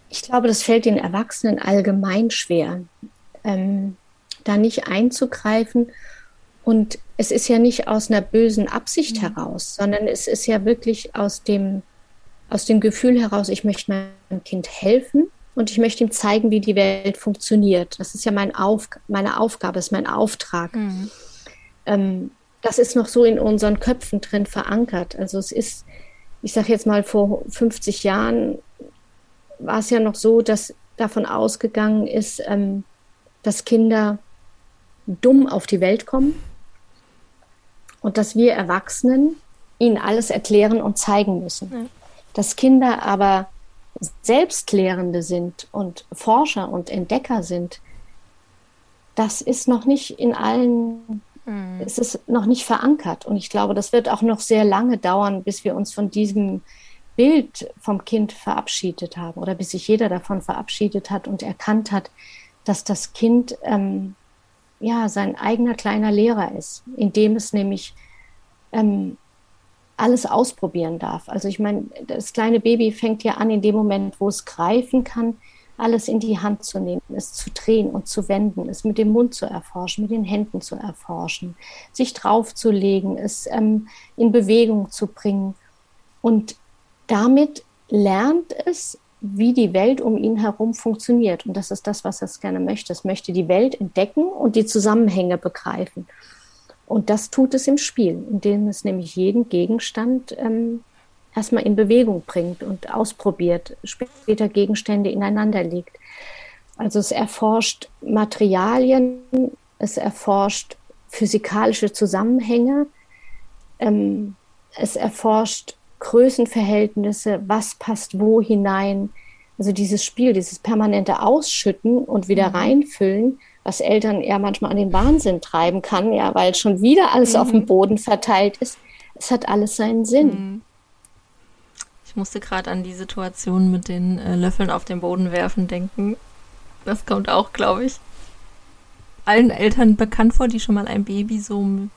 Ich glaube, das fällt den Erwachsenen allgemein schwer, ähm, da nicht einzugreifen. Und es ist ja nicht aus einer bösen Absicht mhm. heraus, sondern es ist ja wirklich aus dem, aus dem Gefühl heraus, ich möchte meinem Kind helfen und ich möchte ihm zeigen, wie die Welt funktioniert. Das ist ja mein Auf, meine Aufgabe, das ist mein Auftrag. Mhm. Ähm, das ist noch so in unseren Köpfen drin verankert. Also es ist, ich sage jetzt mal, vor 50 Jahren war es ja noch so, dass davon ausgegangen ist, ähm, dass Kinder dumm auf die Welt kommen und dass wir Erwachsenen ihnen alles erklären und zeigen müssen. Ja. Dass Kinder aber Selbstlehrende sind und Forscher und Entdecker sind, das ist noch nicht in allen, mhm. es ist noch nicht verankert. Und ich glaube, das wird auch noch sehr lange dauern, bis wir uns von diesem Bild vom Kind verabschiedet haben oder bis sich jeder davon verabschiedet hat und erkannt hat, dass das Kind ähm, ja sein eigener kleiner Lehrer ist, indem es nämlich ähm, alles ausprobieren darf. Also ich meine, das kleine Baby fängt ja an, in dem Moment, wo es greifen kann, alles in die Hand zu nehmen, es zu drehen und zu wenden, es mit dem Mund zu erforschen, mit den Händen zu erforschen, sich draufzulegen, es ähm, in Bewegung zu bringen. Und damit lernt es, wie die Welt um ihn herum funktioniert. Und das ist das, was es gerne möchte. Es möchte die Welt entdecken und die Zusammenhänge begreifen. Und das tut es im Spiel, indem es nämlich jeden Gegenstand ähm, erstmal in Bewegung bringt und ausprobiert, später Gegenstände ineinander legt. Also es erforscht Materialien, es erforscht physikalische Zusammenhänge, ähm, es erforscht Größenverhältnisse, was passt wo hinein. Also dieses Spiel, dieses permanente Ausschütten und wieder mhm. reinfüllen, was Eltern eher manchmal an den Wahnsinn treiben kann, ja, weil schon wieder alles mhm. auf dem mhm. Boden verteilt ist. Es hat alles seinen Sinn. Mhm. Ich musste gerade an die Situation mit den äh, Löffeln auf den Boden werfen denken. Das kommt auch, glaube ich, allen Eltern bekannt vor, die schon mal ein Baby so mit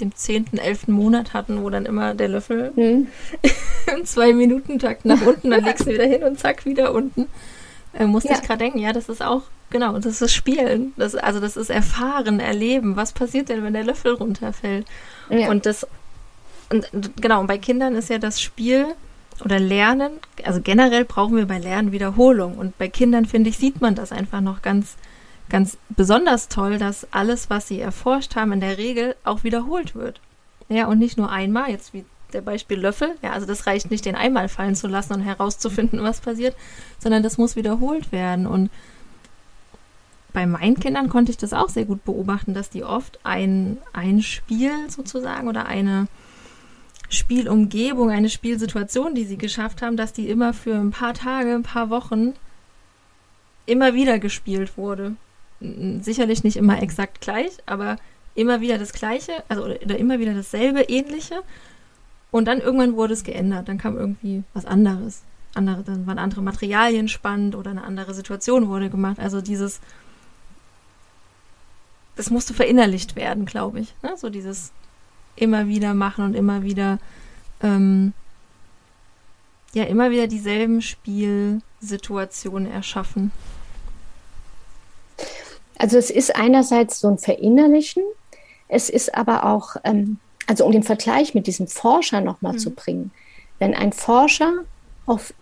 dem zehnten, elften Monat hatten, wo dann immer der Löffel mhm. [laughs] im Zwei-Minuten-Takt nach unten, dann [laughs] legst du wieder hin und zack, wieder unten. Äh, musste ja. ich gerade denken, ja, das ist auch Genau, das ist Spielen. Das, also das ist Erfahren, Erleben. Was passiert denn, wenn der Löffel runterfällt? Ja. Und das, und genau, und bei Kindern ist ja das Spiel oder Lernen, also generell brauchen wir bei Lernen Wiederholung. Und bei Kindern, finde ich, sieht man das einfach noch ganz, ganz besonders toll, dass alles, was sie erforscht haben, in der Regel auch wiederholt wird. Ja, und nicht nur einmal, jetzt wie der Beispiel Löffel. Ja, also das reicht nicht, den einmal fallen zu lassen und herauszufinden, was passiert, sondern das muss wiederholt werden. Und bei meinen Kindern konnte ich das auch sehr gut beobachten, dass die oft ein, ein Spiel sozusagen oder eine Spielumgebung, eine Spielsituation, die sie geschafft haben, dass die immer für ein paar Tage, ein paar Wochen immer wieder gespielt wurde. Sicherlich nicht immer exakt gleich, aber immer wieder das Gleiche, also oder immer wieder dasselbe, ähnliche. Und dann irgendwann wurde es geändert. Dann kam irgendwie was anderes. Andere, dann waren andere Materialien spannend oder eine andere Situation wurde gemacht. Also dieses das musste verinnerlicht werden, glaube ich. Ne? So dieses immer wieder machen und immer wieder, ähm, ja, immer wieder dieselben Spielsituationen erschaffen? Also es ist einerseits so ein Verinnerlichen, es ist aber auch, ähm, also um den Vergleich mit diesem Forscher nochmal mhm. zu bringen, wenn ein Forscher auf,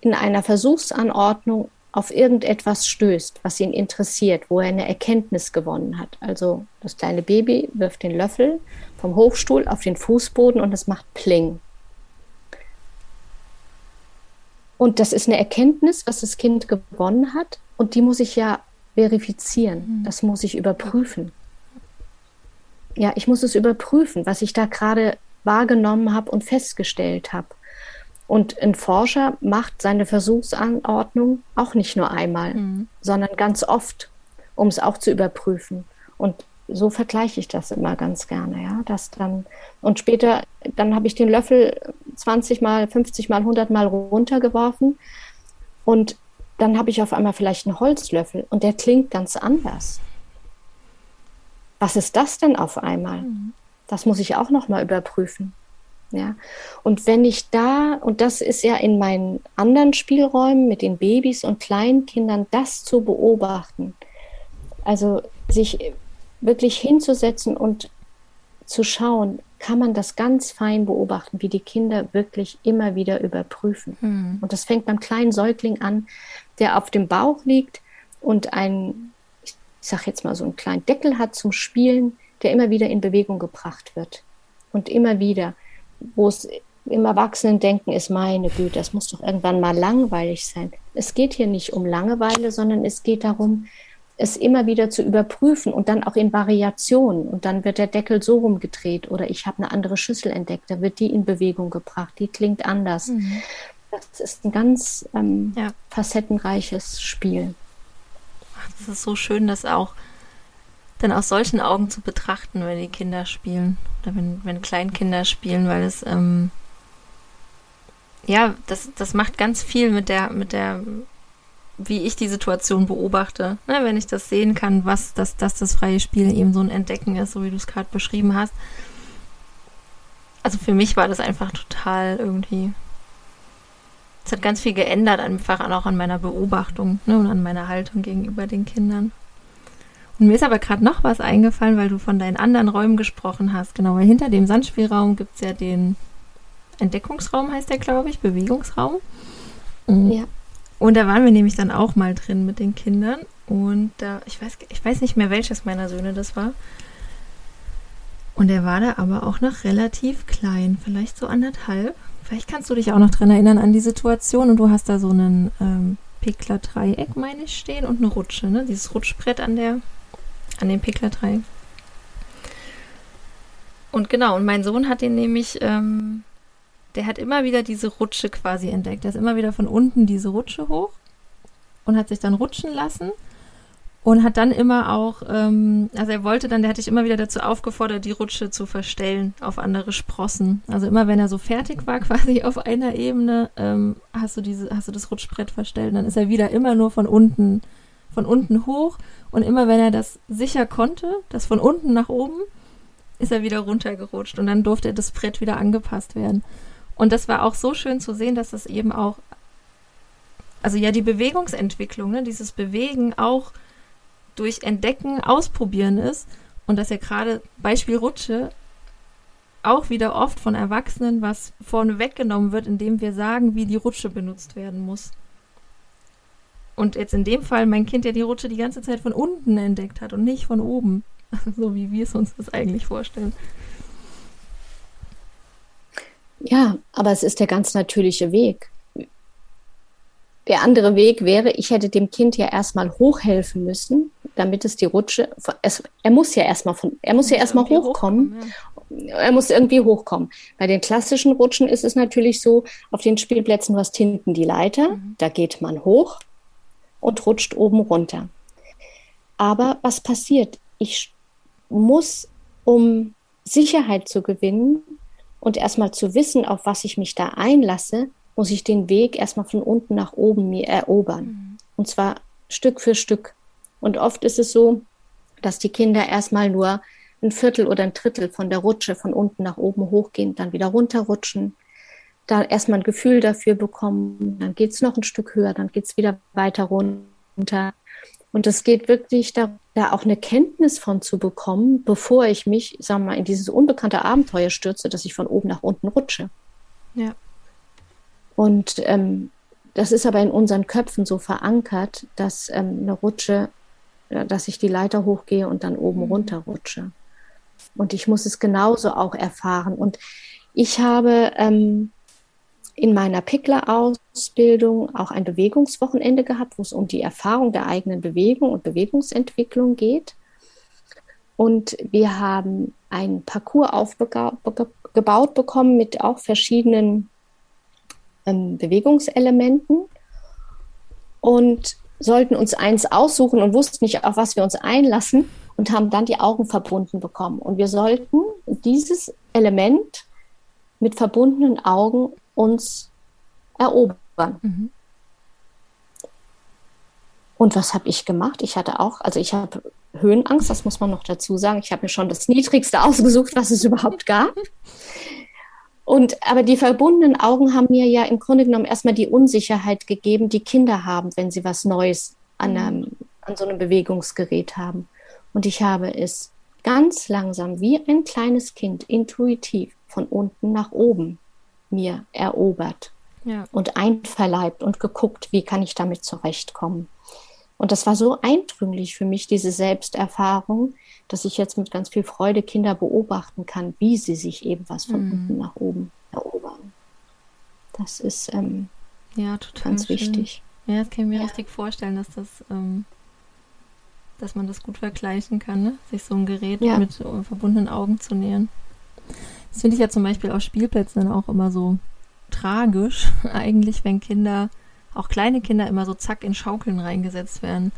in einer Versuchsanordnung auf irgendetwas stößt, was ihn interessiert, wo er eine Erkenntnis gewonnen hat. Also das kleine Baby wirft den Löffel vom Hochstuhl auf den Fußboden und es macht Pling. Und das ist eine Erkenntnis, was das Kind gewonnen hat. Und die muss ich ja verifizieren. Mhm. Das muss ich überprüfen. Ja, ich muss es überprüfen, was ich da gerade wahrgenommen habe und festgestellt habe. Und ein Forscher macht seine Versuchsanordnung auch nicht nur einmal, mhm. sondern ganz oft, um es auch zu überprüfen. Und so vergleiche ich das immer ganz gerne, ja, dass dann und später dann habe ich den Löffel 20 mal, 50 mal, 100 mal runtergeworfen und dann habe ich auf einmal vielleicht einen Holzlöffel und der klingt ganz anders. Was ist das denn auf einmal? Mhm. Das muss ich auch noch mal überprüfen. Ja, und wenn ich da, und das ist ja in meinen anderen Spielräumen mit den Babys und Kleinkindern, das zu beobachten, also sich wirklich hinzusetzen und zu schauen, kann man das ganz fein beobachten, wie die Kinder wirklich immer wieder überprüfen. Mhm. Und das fängt beim kleinen Säugling an, der auf dem Bauch liegt und ein, ich sag jetzt mal so einen kleinen Deckel hat zum Spielen, der immer wieder in Bewegung gebracht wird. Und immer wieder, wo es im Erwachsenen-Denken ist, meine Güte, das muss doch irgendwann mal langweilig sein. Es geht hier nicht um Langeweile, sondern es geht darum, es immer wieder zu überprüfen und dann auch in Variationen. Und dann wird der Deckel so rumgedreht oder ich habe eine andere Schüssel entdeckt, da wird die in Bewegung gebracht, die klingt anders. Mhm. Das ist ein ganz ähm, ja. facettenreiches Spiel. Das ist so schön, das auch dann aus solchen Augen zu betrachten, wenn die Kinder spielen oder wenn, wenn Kleinkinder spielen, weil es ähm, ja, das, das macht ganz viel mit der, mit der wie ich die Situation beobachte. Ne, wenn ich das sehen kann, was das, dass das freie Spiel eben so ein Entdecken ist, so wie du es gerade beschrieben hast. Also für mich war das einfach total irgendwie. Es hat ganz viel geändert, einfach auch an meiner Beobachtung ne, und an meiner Haltung gegenüber den Kindern. Und mir ist aber gerade noch was eingefallen, weil du von deinen anderen Räumen gesprochen hast. Genau, weil hinter dem Sandspielraum gibt es ja den Entdeckungsraum, heißt der, glaube ich, Bewegungsraum. Ja. Und da waren wir nämlich dann auch mal drin mit den Kindern. Und da, ich weiß, ich weiß nicht mehr, welches meiner Söhne das war. Und er war da aber auch noch relativ klein, vielleicht so anderthalb. Vielleicht kannst du dich auch noch dran erinnern an die Situation und du hast da so einen ähm, Pickler-Dreieck, meine ich, stehen und eine Rutsche, ne? Dieses Rutschbrett an der, an dem Pickler-Dreieck. Und genau, und mein Sohn hat den nämlich ähm, der hat immer wieder diese Rutsche quasi entdeckt. Der ist immer wieder von unten diese Rutsche hoch und hat sich dann rutschen lassen und hat dann immer auch, ähm, also er wollte dann, der hatte ich immer wieder dazu aufgefordert, die Rutsche zu verstellen auf andere Sprossen. Also immer wenn er so fertig war, [laughs] quasi auf einer Ebene, ähm, hast du diese, hast du das Rutschbrett verstellt. Dann ist er wieder immer nur von unten, von unten hoch und immer wenn er das sicher konnte, das von unten nach oben, ist er wieder runtergerutscht und dann durfte das Brett wieder angepasst werden. Und das war auch so schön zu sehen, dass das eben auch, also ja, die Bewegungsentwicklung, ne, dieses Bewegen auch durch Entdecken, Ausprobieren ist. Und dass ja gerade Beispiel Rutsche auch wieder oft von Erwachsenen was vorne weggenommen wird, indem wir sagen, wie die Rutsche benutzt werden muss. Und jetzt in dem Fall mein Kind ja die Rutsche die ganze Zeit von unten entdeckt hat und nicht von oben. [laughs] so wie wir es uns das eigentlich vorstellen. Ja, aber es ist der ganz natürliche Weg. Der andere Weg wäre, ich hätte dem Kind ja erstmal hochhelfen müssen, damit es die Rutsche, es, er muss ja erstmal von, er muss ja erstmal hochkommen. hochkommen ja. Er muss irgendwie hochkommen. Bei den klassischen Rutschen ist es natürlich so, auf den Spielplätzen, du hast hinten die Leiter, mhm. da geht man hoch und rutscht oben runter. Aber was passiert? Ich muss, um Sicherheit zu gewinnen, und erstmal zu wissen, auf was ich mich da einlasse, muss ich den Weg erstmal von unten nach oben mir erobern. Mhm. Und zwar Stück für Stück. Und oft ist es so, dass die Kinder erstmal nur ein Viertel oder ein Drittel von der Rutsche von unten nach oben hochgehen, dann wieder runterrutschen, da erstmal ein Gefühl dafür bekommen, dann geht es noch ein Stück höher, dann geht es wieder weiter runter. Und es geht wirklich da, da auch eine Kenntnis von zu bekommen, bevor ich mich, sagen wir mal, in dieses unbekannte Abenteuer stürze, dass ich von oben nach unten rutsche. Ja. Und ähm, das ist aber in unseren Köpfen so verankert, dass ähm, eine Rutsche, dass ich die Leiter hochgehe und dann oben mhm. runter rutsche. Und ich muss es genauso auch erfahren. Und ich habe ähm, in meiner Pickler-Ausbildung auch ein Bewegungswochenende gehabt, wo es um die Erfahrung der eigenen Bewegung und Bewegungsentwicklung geht. Und wir haben einen Parcours aufgebaut bekommen mit auch verschiedenen ähm, Bewegungselementen und sollten uns eins aussuchen und wussten nicht, auf was wir uns einlassen und haben dann die Augen verbunden bekommen. Und wir sollten dieses Element mit verbundenen Augen uns erobern. Mhm. Und was habe ich gemacht? Ich hatte auch, also ich habe Höhenangst, das muss man noch dazu sagen. Ich habe mir schon das Niedrigste [laughs] ausgesucht, was es überhaupt gab. Und aber die verbundenen Augen haben mir ja im Grunde genommen erstmal die Unsicherheit gegeben, die Kinder haben, wenn sie was Neues an, einem, an so einem Bewegungsgerät haben. Und ich habe es ganz langsam wie ein kleines Kind intuitiv von unten nach oben mir erobert ja. und einverleibt und geguckt, wie kann ich damit zurechtkommen. Und das war so eindrücklich für mich, diese Selbsterfahrung, dass ich jetzt mit ganz viel Freude Kinder beobachten kann, wie sie sich eben was von mhm. unten nach oben erobern. Das ist ähm, ja, ganz schön. wichtig. Ja, das kann ich mir ja. richtig vorstellen, dass das, ähm, dass man das gut vergleichen kann, ne? sich so ein Gerät ja. mit uh, verbundenen Augen zu nähern. Das finde ich ja zum Beispiel auf Spielplätzen dann auch immer so tragisch, [laughs] eigentlich, wenn Kinder, auch kleine Kinder, immer so zack in Schaukeln reingesetzt werden.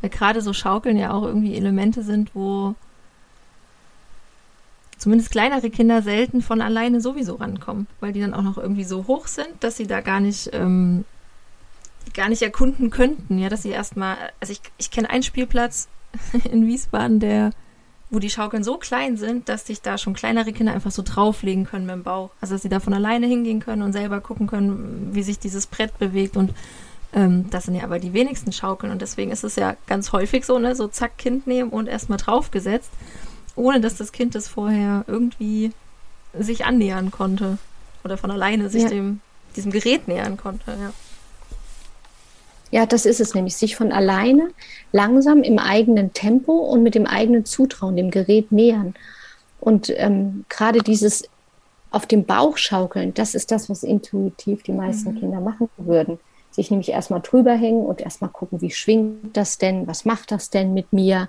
Weil gerade so Schaukeln ja auch irgendwie Elemente sind, wo zumindest kleinere Kinder selten von alleine sowieso rankommen, weil die dann auch noch irgendwie so hoch sind, dass sie da gar nicht, ähm, gar nicht erkunden könnten. Ja, dass sie erstmal, also ich, ich kenne einen Spielplatz [laughs] in Wiesbaden, der wo die Schaukeln so klein sind, dass sich da schon kleinere Kinder einfach so drauflegen können mit dem Bauch. Also dass sie da von alleine hingehen können und selber gucken können, wie sich dieses Brett bewegt. Und ähm, das sind ja aber die wenigsten Schaukeln. Und deswegen ist es ja ganz häufig so, ne, so zack, Kind nehmen und erstmal draufgesetzt, ohne dass das Kind das vorher irgendwie sich annähern konnte. Oder von alleine sich ja. dem, diesem Gerät nähern konnte, ja. Ja, das ist es nämlich, sich von alleine langsam im eigenen Tempo und mit dem eigenen Zutrauen dem Gerät nähern. Und ähm, gerade dieses auf dem Bauch schaukeln, das ist das, was intuitiv die meisten mhm. Kinder machen würden. Sich nämlich erstmal drüber hängen und erstmal gucken, wie schwingt das denn, was macht das denn mit mir?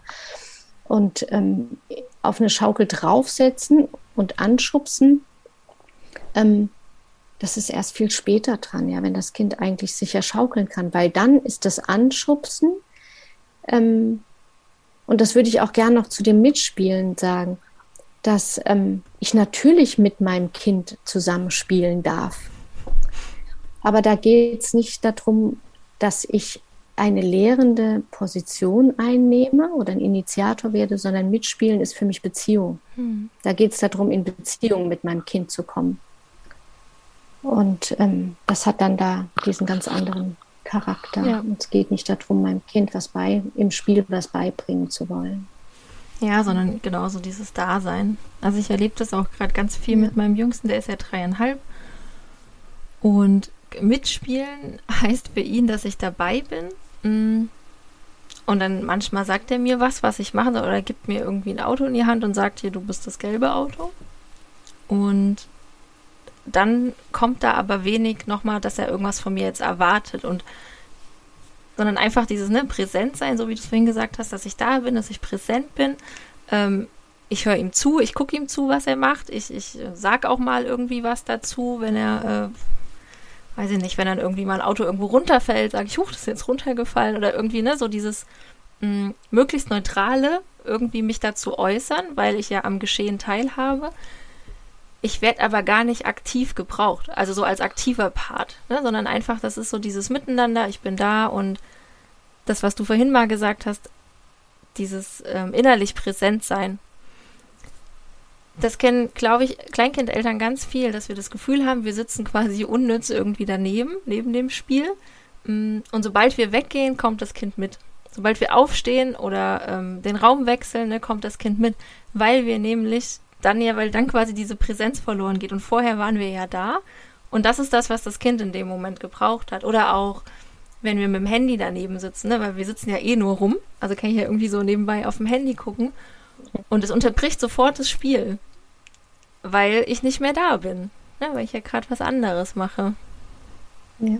Und ähm, auf eine Schaukel draufsetzen und anschubsen. Ähm, das ist erst viel später dran, ja, wenn das Kind eigentlich sicher schaukeln kann, weil dann ist das Anschubsen, ähm, und das würde ich auch gern noch zu dem Mitspielen sagen, dass ähm, ich natürlich mit meinem Kind zusammenspielen darf. Aber da geht es nicht darum, dass ich eine lehrende Position einnehme oder ein Initiator werde, sondern Mitspielen ist für mich Beziehung. Hm. Da geht es darum, in Beziehung mit meinem Kind zu kommen. Und ähm, das hat dann da diesen ganz anderen Charakter. Ja. Und es geht nicht darum, meinem Kind was bei, im Spiel was beibringen zu wollen. Ja, sondern genauso dieses Dasein. Also ich erlebe das auch gerade ganz viel ja. mit meinem Jüngsten, der ist ja dreieinhalb. Und mitspielen [laughs] heißt für ihn, dass ich dabei bin. Mm. Und dann manchmal sagt er mir was, was ich machen soll, oder gibt mir irgendwie ein Auto in die Hand und sagt, hier, du bist das gelbe Auto. Und dann kommt da aber wenig nochmal, dass er irgendwas von mir jetzt erwartet und sondern einfach dieses ne, Präsent sein, so wie du es vorhin gesagt hast, dass ich da bin, dass ich präsent bin. Ähm, ich höre ihm zu, ich gucke ihm zu, was er macht. Ich, ich sag auch mal irgendwie was dazu, wenn er, äh, weiß ich nicht, wenn dann irgendwie mal ein Auto irgendwo runterfällt, sage ich, huch, das ist jetzt runtergefallen oder irgendwie, ne, so dieses mh, möglichst neutrale, irgendwie mich dazu äußern, weil ich ja am Geschehen teilhabe. Ich werde aber gar nicht aktiv gebraucht, also so als aktiver Part, ne? sondern einfach, das ist so dieses Miteinander, ich bin da und das, was du vorhin mal gesagt hast, dieses ähm, innerlich präsent sein. das kennen, glaube ich, Kleinkindeltern ganz viel, dass wir das Gefühl haben, wir sitzen quasi unnütz irgendwie daneben, neben dem Spiel. Mm, und sobald wir weggehen, kommt das Kind mit. Sobald wir aufstehen oder ähm, den Raum wechseln, ne, kommt das Kind mit, weil wir nämlich dann ja, weil dann quasi diese Präsenz verloren geht. Und vorher waren wir ja da. Und das ist das, was das Kind in dem Moment gebraucht hat. Oder auch, wenn wir mit dem Handy daneben sitzen, ne, weil wir sitzen ja eh nur rum. Also kann ich ja irgendwie so nebenbei auf dem Handy gucken. Und es unterbricht sofort das Spiel, weil ich nicht mehr da bin, ne, weil ich ja gerade was anderes mache. Ja.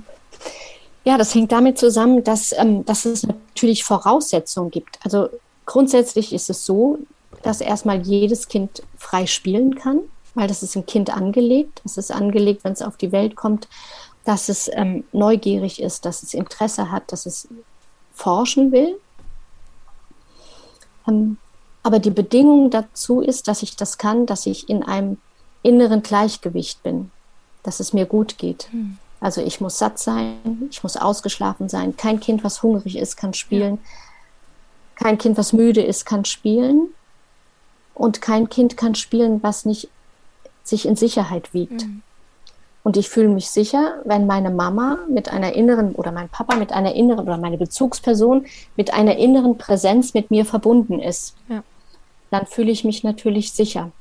ja. das hängt damit zusammen, dass, ähm, dass es natürlich Voraussetzungen gibt. Also grundsätzlich ist es so, dass erstmal jedes Kind frei spielen kann, weil das ist im Kind angelegt. Es ist angelegt, wenn es auf die Welt kommt, dass es ähm, neugierig ist, dass es Interesse hat, dass es forschen will. Ähm, aber die Bedingung dazu ist, dass ich das kann, dass ich in einem inneren Gleichgewicht bin, dass es mir gut geht. Mhm. Also ich muss satt sein, ich muss ausgeschlafen sein. Kein Kind, was hungrig ist, kann spielen. Ja. Kein Kind, was müde ist, kann spielen. Und kein Kind kann spielen, was nicht sich in Sicherheit wiegt. Mhm. Und ich fühle mich sicher, wenn meine Mama mit einer inneren oder mein Papa mit einer inneren oder meine Bezugsperson mit einer inneren Präsenz mit mir verbunden ist. Ja dann fühle ich mich natürlich sicher.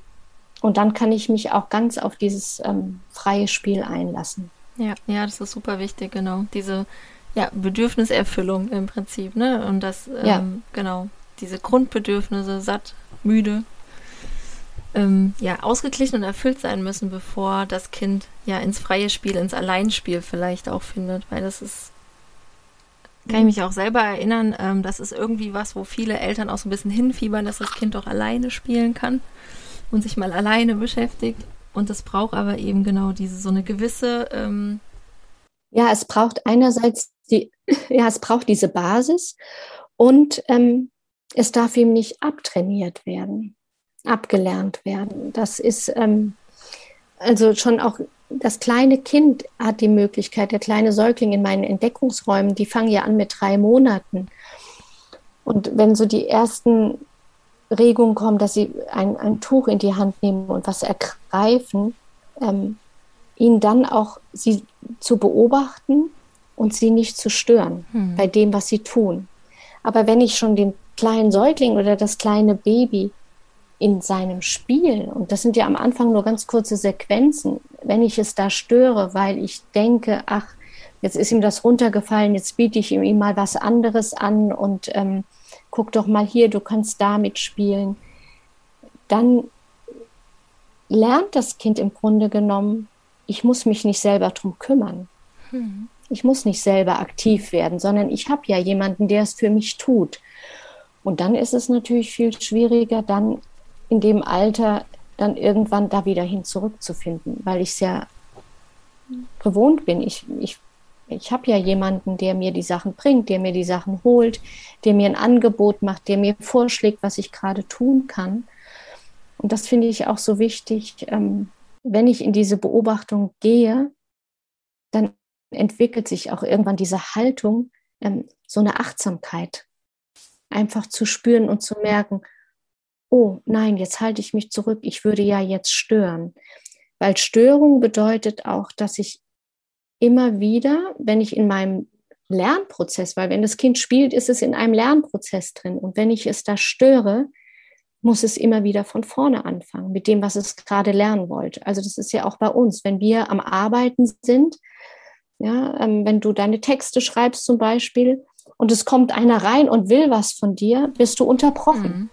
Und dann kann ich mich auch ganz auf dieses ähm, freie Spiel einlassen. Ja, ja, das ist super wichtig, genau. Diese ja, Bedürfniserfüllung im Prinzip, ne? Und das, ähm, ja. genau, diese Grundbedürfnisse, satt, müde, ähm, ja, ausgeglichen und erfüllt sein müssen, bevor das Kind ja ins freie Spiel, ins Alleinspiel vielleicht auch findet, weil das ist kann ich mich auch selber erinnern, ähm, das ist irgendwie was, wo viele Eltern auch so ein bisschen hinfiebern, dass das Kind doch alleine spielen kann und sich mal alleine beschäftigt. Und das braucht aber eben genau diese so eine gewisse. Ähm ja, es braucht einerseits die, [laughs] ja, es braucht diese Basis und ähm, es darf ihm nicht abtrainiert werden, abgelernt werden. Das ist ähm, also schon auch das kleine Kind hat die Möglichkeit, der kleine Säugling in meinen Entdeckungsräumen, die fangen ja an mit drei Monaten. Und wenn so die ersten Regungen kommen, dass sie ein, ein Tuch in die Hand nehmen und was ergreifen, ähm, ihn dann auch sie zu beobachten und sie nicht zu stören hm. bei dem, was sie tun. Aber wenn ich schon den kleinen Säugling oder das kleine Baby in seinem Spiel, und das sind ja am Anfang nur ganz kurze Sequenzen, wenn ich es da störe, weil ich denke, ach, jetzt ist ihm das runtergefallen, jetzt biete ich ihm mal was anderes an und ähm, guck doch mal hier, du kannst damit spielen, dann lernt das Kind im Grunde genommen, ich muss mich nicht selber drum kümmern. Hm. Ich muss nicht selber aktiv werden, sondern ich habe ja jemanden, der es für mich tut. Und dann ist es natürlich viel schwieriger, dann in dem Alter dann irgendwann da wieder hin zurückzufinden, weil ich es ja gewohnt bin. Ich, ich, ich habe ja jemanden, der mir die Sachen bringt, der mir die Sachen holt, der mir ein Angebot macht, der mir vorschlägt, was ich gerade tun kann. Und das finde ich auch so wichtig. Ähm, wenn ich in diese Beobachtung gehe, dann entwickelt sich auch irgendwann diese Haltung, ähm, so eine Achtsamkeit, einfach zu spüren und zu merken, oh nein, jetzt halte ich mich zurück, ich würde ja jetzt stören. Weil Störung bedeutet auch, dass ich immer wieder, wenn ich in meinem Lernprozess, weil wenn das Kind spielt, ist es in einem Lernprozess drin. Und wenn ich es da störe, muss es immer wieder von vorne anfangen mit dem, was es gerade lernen wollte. Also das ist ja auch bei uns, wenn wir am Arbeiten sind, ja, ähm, wenn du deine Texte schreibst zum Beispiel und es kommt einer rein und will was von dir, bist du unterbrochen. Mhm.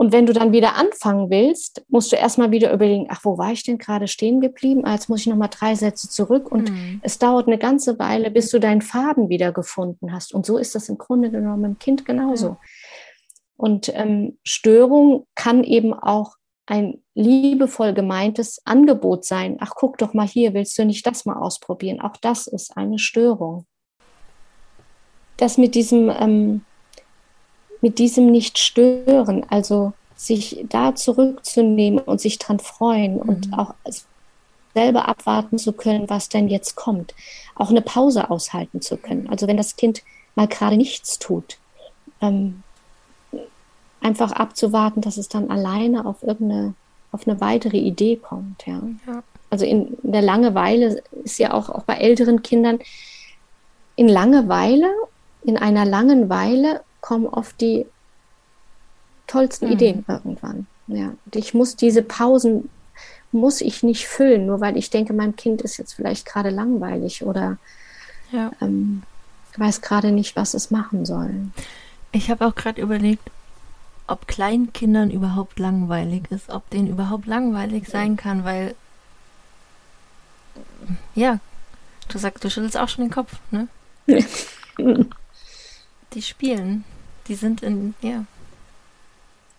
Und wenn du dann wieder anfangen willst, musst du erstmal wieder überlegen, ach, wo war ich denn gerade stehen geblieben? Ah, jetzt muss ich nochmal drei Sätze zurück. Und mhm. es dauert eine ganze Weile, bis du deinen Faden wieder gefunden hast. Und so ist das im Grunde genommen im Kind genauso. Ja. Und ähm, Störung kann eben auch ein liebevoll gemeintes Angebot sein. Ach, guck doch mal hier, willst du nicht das mal ausprobieren? Auch das ist eine Störung. Das mit diesem ähm, mit diesem nicht stören, also sich da zurückzunehmen und sich dran freuen mhm. und auch selber abwarten zu können, was denn jetzt kommt. Auch eine Pause aushalten zu können. Also wenn das Kind mal gerade nichts tut, ähm, einfach abzuwarten, dass es dann alleine auf irgendeine auf eine weitere Idee kommt. Ja. ja. Also in der Langeweile ist ja auch, auch bei älteren Kindern, in Langeweile, in einer Langeweile kommen oft die tollsten mhm. Ideen irgendwann. Ja. Und ich muss diese Pausen, muss ich nicht füllen, nur weil ich denke, meinem Kind ist jetzt vielleicht gerade langweilig oder ja. ähm, weiß gerade nicht, was es machen soll. Ich habe auch gerade überlegt, ob Kleinkindern überhaupt langweilig ist, ob denen überhaupt langweilig sein kann, weil ja, du sagst, du schüttelst auch schon den Kopf, ne? [laughs] die spielen, die sind in, ja.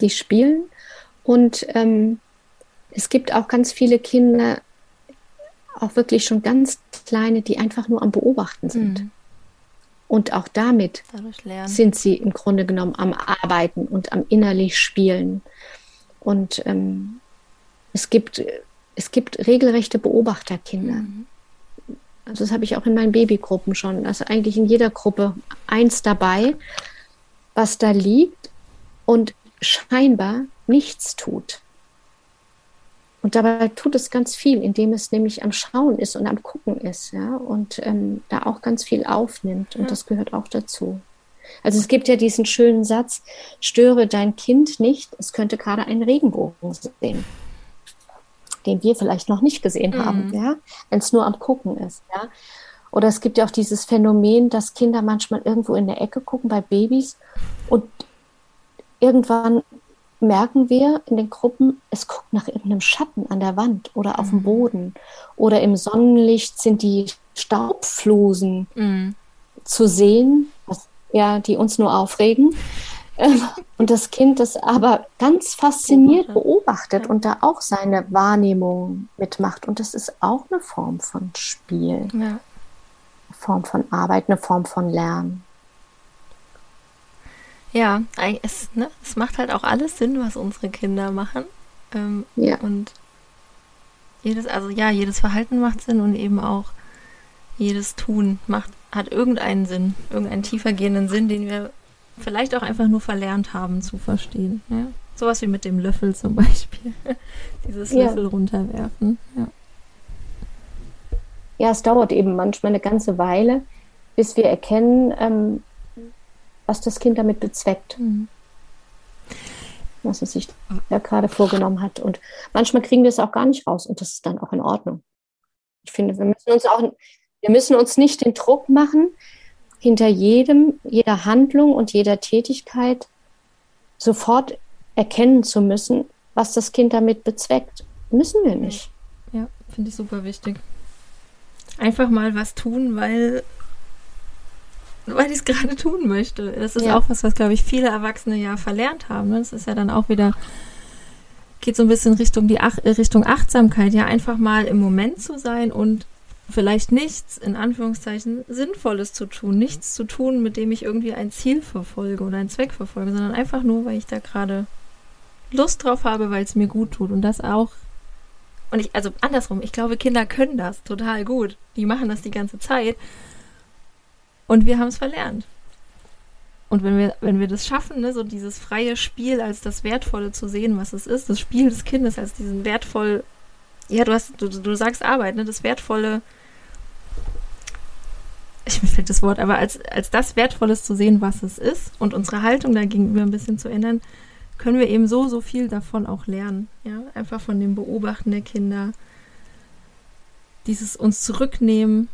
Die spielen und ähm, es gibt auch ganz viele Kinder, auch wirklich schon ganz kleine, die einfach nur am Beobachten sind. Mhm. Und auch damit sind sie im Grunde genommen am Arbeiten und am innerlich Spielen. Und ähm, es, gibt, es gibt regelrechte Beobachterkinder. Mhm. Also das habe ich auch in meinen Babygruppen schon. Also eigentlich in jeder Gruppe eins dabei, was da liegt und scheinbar nichts tut. Und dabei tut es ganz viel, indem es nämlich am Schauen ist und am Gucken ist, ja, und ähm, da auch ganz viel aufnimmt. Und ja. das gehört auch dazu. Also es gibt ja diesen schönen Satz, störe dein Kind nicht, es könnte gerade einen Regenbogen sehen, den wir vielleicht noch nicht gesehen mhm. haben, ja, wenn es nur am Gucken ist, ja. Oder es gibt ja auch dieses Phänomen, dass Kinder manchmal irgendwo in der Ecke gucken bei Babys und irgendwann merken wir in den Gruppen, es guckt nach irgendeinem Schatten an der Wand oder auf mhm. dem Boden. Oder im Sonnenlicht sind die Staubflusen mhm. zu sehen, was, ja, die uns nur aufregen. [laughs] Und das Kind das aber ganz fasziniert beobachtet und da auch seine Wahrnehmung mitmacht. Und das ist auch eine Form von Spiel, ja. eine Form von Arbeit, eine Form von Lernen. Ja, es, ne, es macht halt auch alles Sinn, was unsere Kinder machen. Ähm, ja. Und jedes, also ja, jedes Verhalten macht Sinn und eben auch jedes Tun macht, hat irgendeinen Sinn, irgendeinen tiefer gehenden Sinn, den wir vielleicht auch einfach nur verlernt haben zu verstehen. Ja? Sowas wie mit dem Löffel zum Beispiel. [laughs] Dieses ja. Löffel runterwerfen. Ja. ja, es dauert eben manchmal eine ganze Weile, bis wir erkennen, ähm, was das Kind damit bezweckt. Mhm. Was es sich ja gerade vorgenommen hat. Und manchmal kriegen wir es auch gar nicht raus und das ist dann auch in Ordnung. Ich finde, wir müssen uns auch, wir müssen uns nicht den Druck machen, hinter jedem, jeder Handlung und jeder Tätigkeit sofort erkennen zu müssen, was das Kind damit bezweckt. Müssen wir nicht. Ja, finde ich super wichtig. Einfach mal was tun, weil weil ich es gerade tun möchte. Das ist ja. auch was, was, glaube ich, viele Erwachsene ja verlernt haben. Ne? Das ist ja dann auch wieder, geht so ein bisschen Richtung die Ach Richtung Achtsamkeit, ja, einfach mal im Moment zu sein und vielleicht nichts, in Anführungszeichen, Sinnvolles zu tun. Nichts zu tun, mit dem ich irgendwie ein Ziel verfolge oder einen Zweck verfolge, sondern einfach nur, weil ich da gerade Lust drauf habe, weil es mir gut tut. Und das auch. Und ich, also andersrum, ich glaube, Kinder können das total gut. Die machen das die ganze Zeit. Und wir haben es verlernt. Und wenn wir, wenn wir das schaffen, ne, so dieses freie Spiel als das Wertvolle zu sehen, was es ist, das Spiel des Kindes als diesen wertvoll, ja, du hast, du, du sagst Arbeit, ne, das wertvolle, ich [laughs] mir fällt das Wort, aber als, als das Wertvolles zu sehen, was es ist und unsere Haltung dagegenüber ein bisschen zu ändern, können wir eben so, so viel davon auch lernen. Ja, einfach von dem Beobachten der Kinder. Dieses uns zurücknehmen,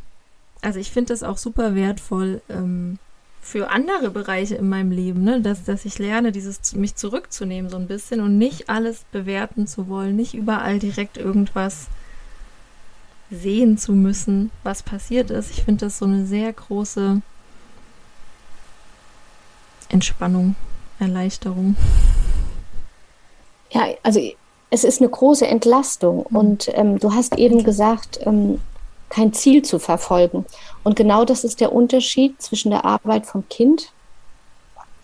also ich finde das auch super wertvoll ähm, für andere Bereiche in meinem Leben, ne? dass, dass ich lerne, dieses mich zurückzunehmen so ein bisschen und nicht alles bewerten zu wollen, nicht überall direkt irgendwas sehen zu müssen, was passiert ist. Ich finde das so eine sehr große Entspannung, Erleichterung. Ja, also es ist eine große Entlastung. Mhm. Und ähm, du hast eben gesagt, ähm, kein Ziel zu verfolgen. Und genau das ist der Unterschied zwischen der Arbeit vom Kind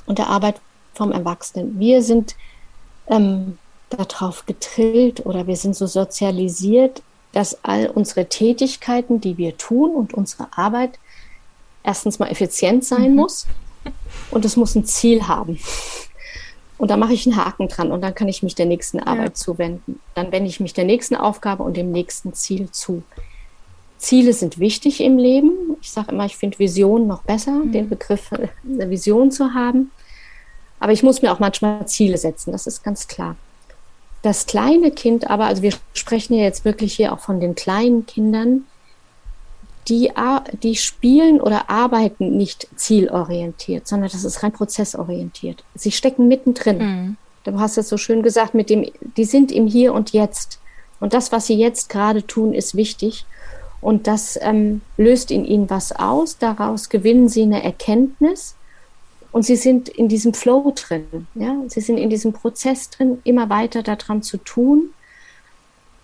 und der Arbeit vom Erwachsenen. Wir sind ähm, darauf getrillt oder wir sind so sozialisiert, dass all unsere Tätigkeiten, die wir tun und unsere Arbeit erstens mal effizient sein mhm. muss und es muss ein Ziel haben. Und da mache ich einen Haken dran und dann kann ich mich der nächsten Arbeit ja. zuwenden. Dann wende ich mich der nächsten Aufgabe und dem nächsten Ziel zu. Ziele sind wichtig im Leben. Ich sage immer, ich finde Vision noch besser, mhm. den Begriff der Vision zu haben. Aber ich muss mir auch manchmal Ziele setzen, das ist ganz klar. Das kleine Kind aber, also wir sprechen ja jetzt wirklich hier auch von den kleinen Kindern, die, die spielen oder arbeiten nicht zielorientiert, sondern das ist rein prozessorientiert. Sie stecken mittendrin. Mhm. Du hast es so schön gesagt, mit dem, die sind im Hier und Jetzt. Und das, was sie jetzt gerade tun, ist wichtig. Und das ähm, löst in ihnen was aus. Daraus gewinnen sie eine Erkenntnis. Und sie sind in diesem Flow drin. Ja? Sie sind in diesem Prozess drin, immer weiter daran zu tun.